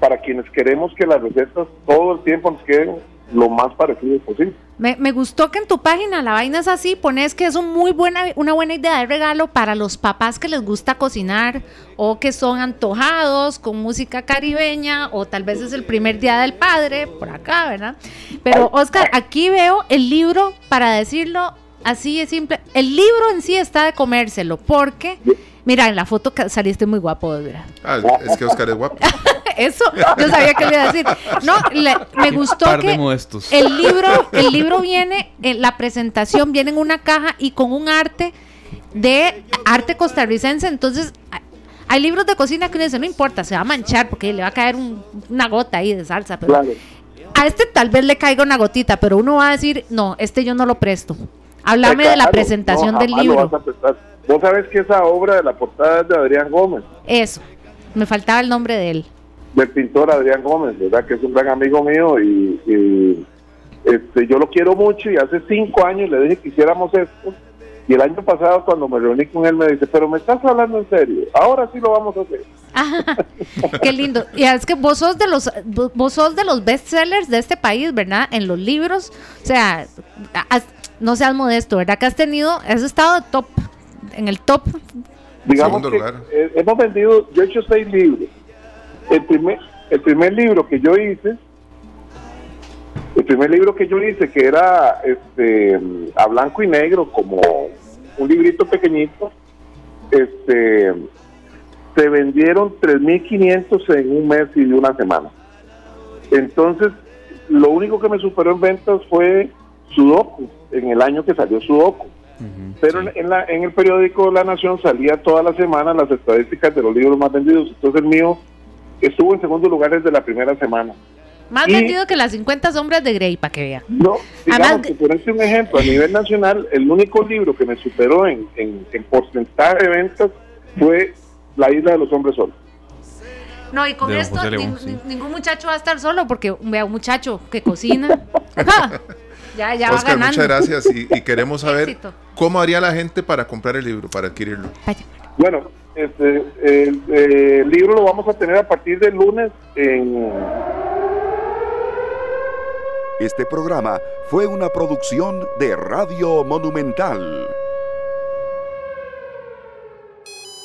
para quienes queremos que las recetas todo el tiempo nos queden lo más parecido posible. Me, me, gustó que en tu página la vaina es así, pones que es un muy buena, una buena idea de regalo para los papás que les gusta cocinar o que son antojados con música caribeña o tal vez es el primer día del padre, por acá, ¿verdad? Pero Oscar, aquí veo el libro, para decirlo así es simple, el libro en sí está de comérselo, porque... Mira, en la foto saliste muy guapo, ¿verdad? Ah, es que Oscar es guapo. <laughs> Eso, yo sabía que le iba a decir. No, me gustó que el libro, el libro viene, en la presentación viene en una caja y con un arte de arte costarricense, entonces hay libros de cocina que uno dice, no importa, se va a manchar porque le va a caer una gota ahí de salsa, pero a este tal vez le caiga una gotita, pero uno va a decir, no, este yo no lo presto. Háblame de la presentación del libro. Vos sabés que esa obra de la portada es de Adrián Gómez. Eso, me faltaba el nombre de él. Del pintor Adrián Gómez, ¿verdad? Que es un gran amigo mío y, este, yo lo quiero mucho y hace cinco años le dije que hiciéramos esto. Y el año pasado cuando me reuní con él me dice, pero me estás hablando en serio, ahora sí lo vamos a hacer. <laughs> qué lindo. Y es que vos sos de los vos sos de los bestsellers de este país, ¿verdad? En los libros, o sea, no seas modesto, ¿verdad? Que has tenido, has estado top en el top. Digamos que eh, hemos vendido, yo he hecho seis libros. El primer, el primer libro que yo hice, el primer libro que yo hice, que era este a blanco y negro, como un librito pequeñito, este se vendieron 3.500 en un mes y de una semana. Entonces, lo único que me superó en ventas fue Sudoku, en el año que salió Sudoku. Pero en, la, en el periódico La Nación salía toda la semana las estadísticas de los libros más vendidos. Entonces el mío estuvo en segundo lugar desde la primera semana. Más vendido que las 50 sombras de Grey, para que vea. No, digamos que por un ejemplo, a nivel nacional, el único libro que me superó en, en, porcentaje de ventas fue La Isla de los Hombres Solos. No, y con esto ningún muchacho va a estar solo, porque vea un muchacho que cocina. <laughs> Ya, ya Oscar, muchas gracias y, queremos saber <laughs> cómo haría la gente para comprar el libro, para adquirirlo. Bueno, este, el, libro lo vamos a tener a partir del lunes en... Este programa fue una producción de Radio Monumental.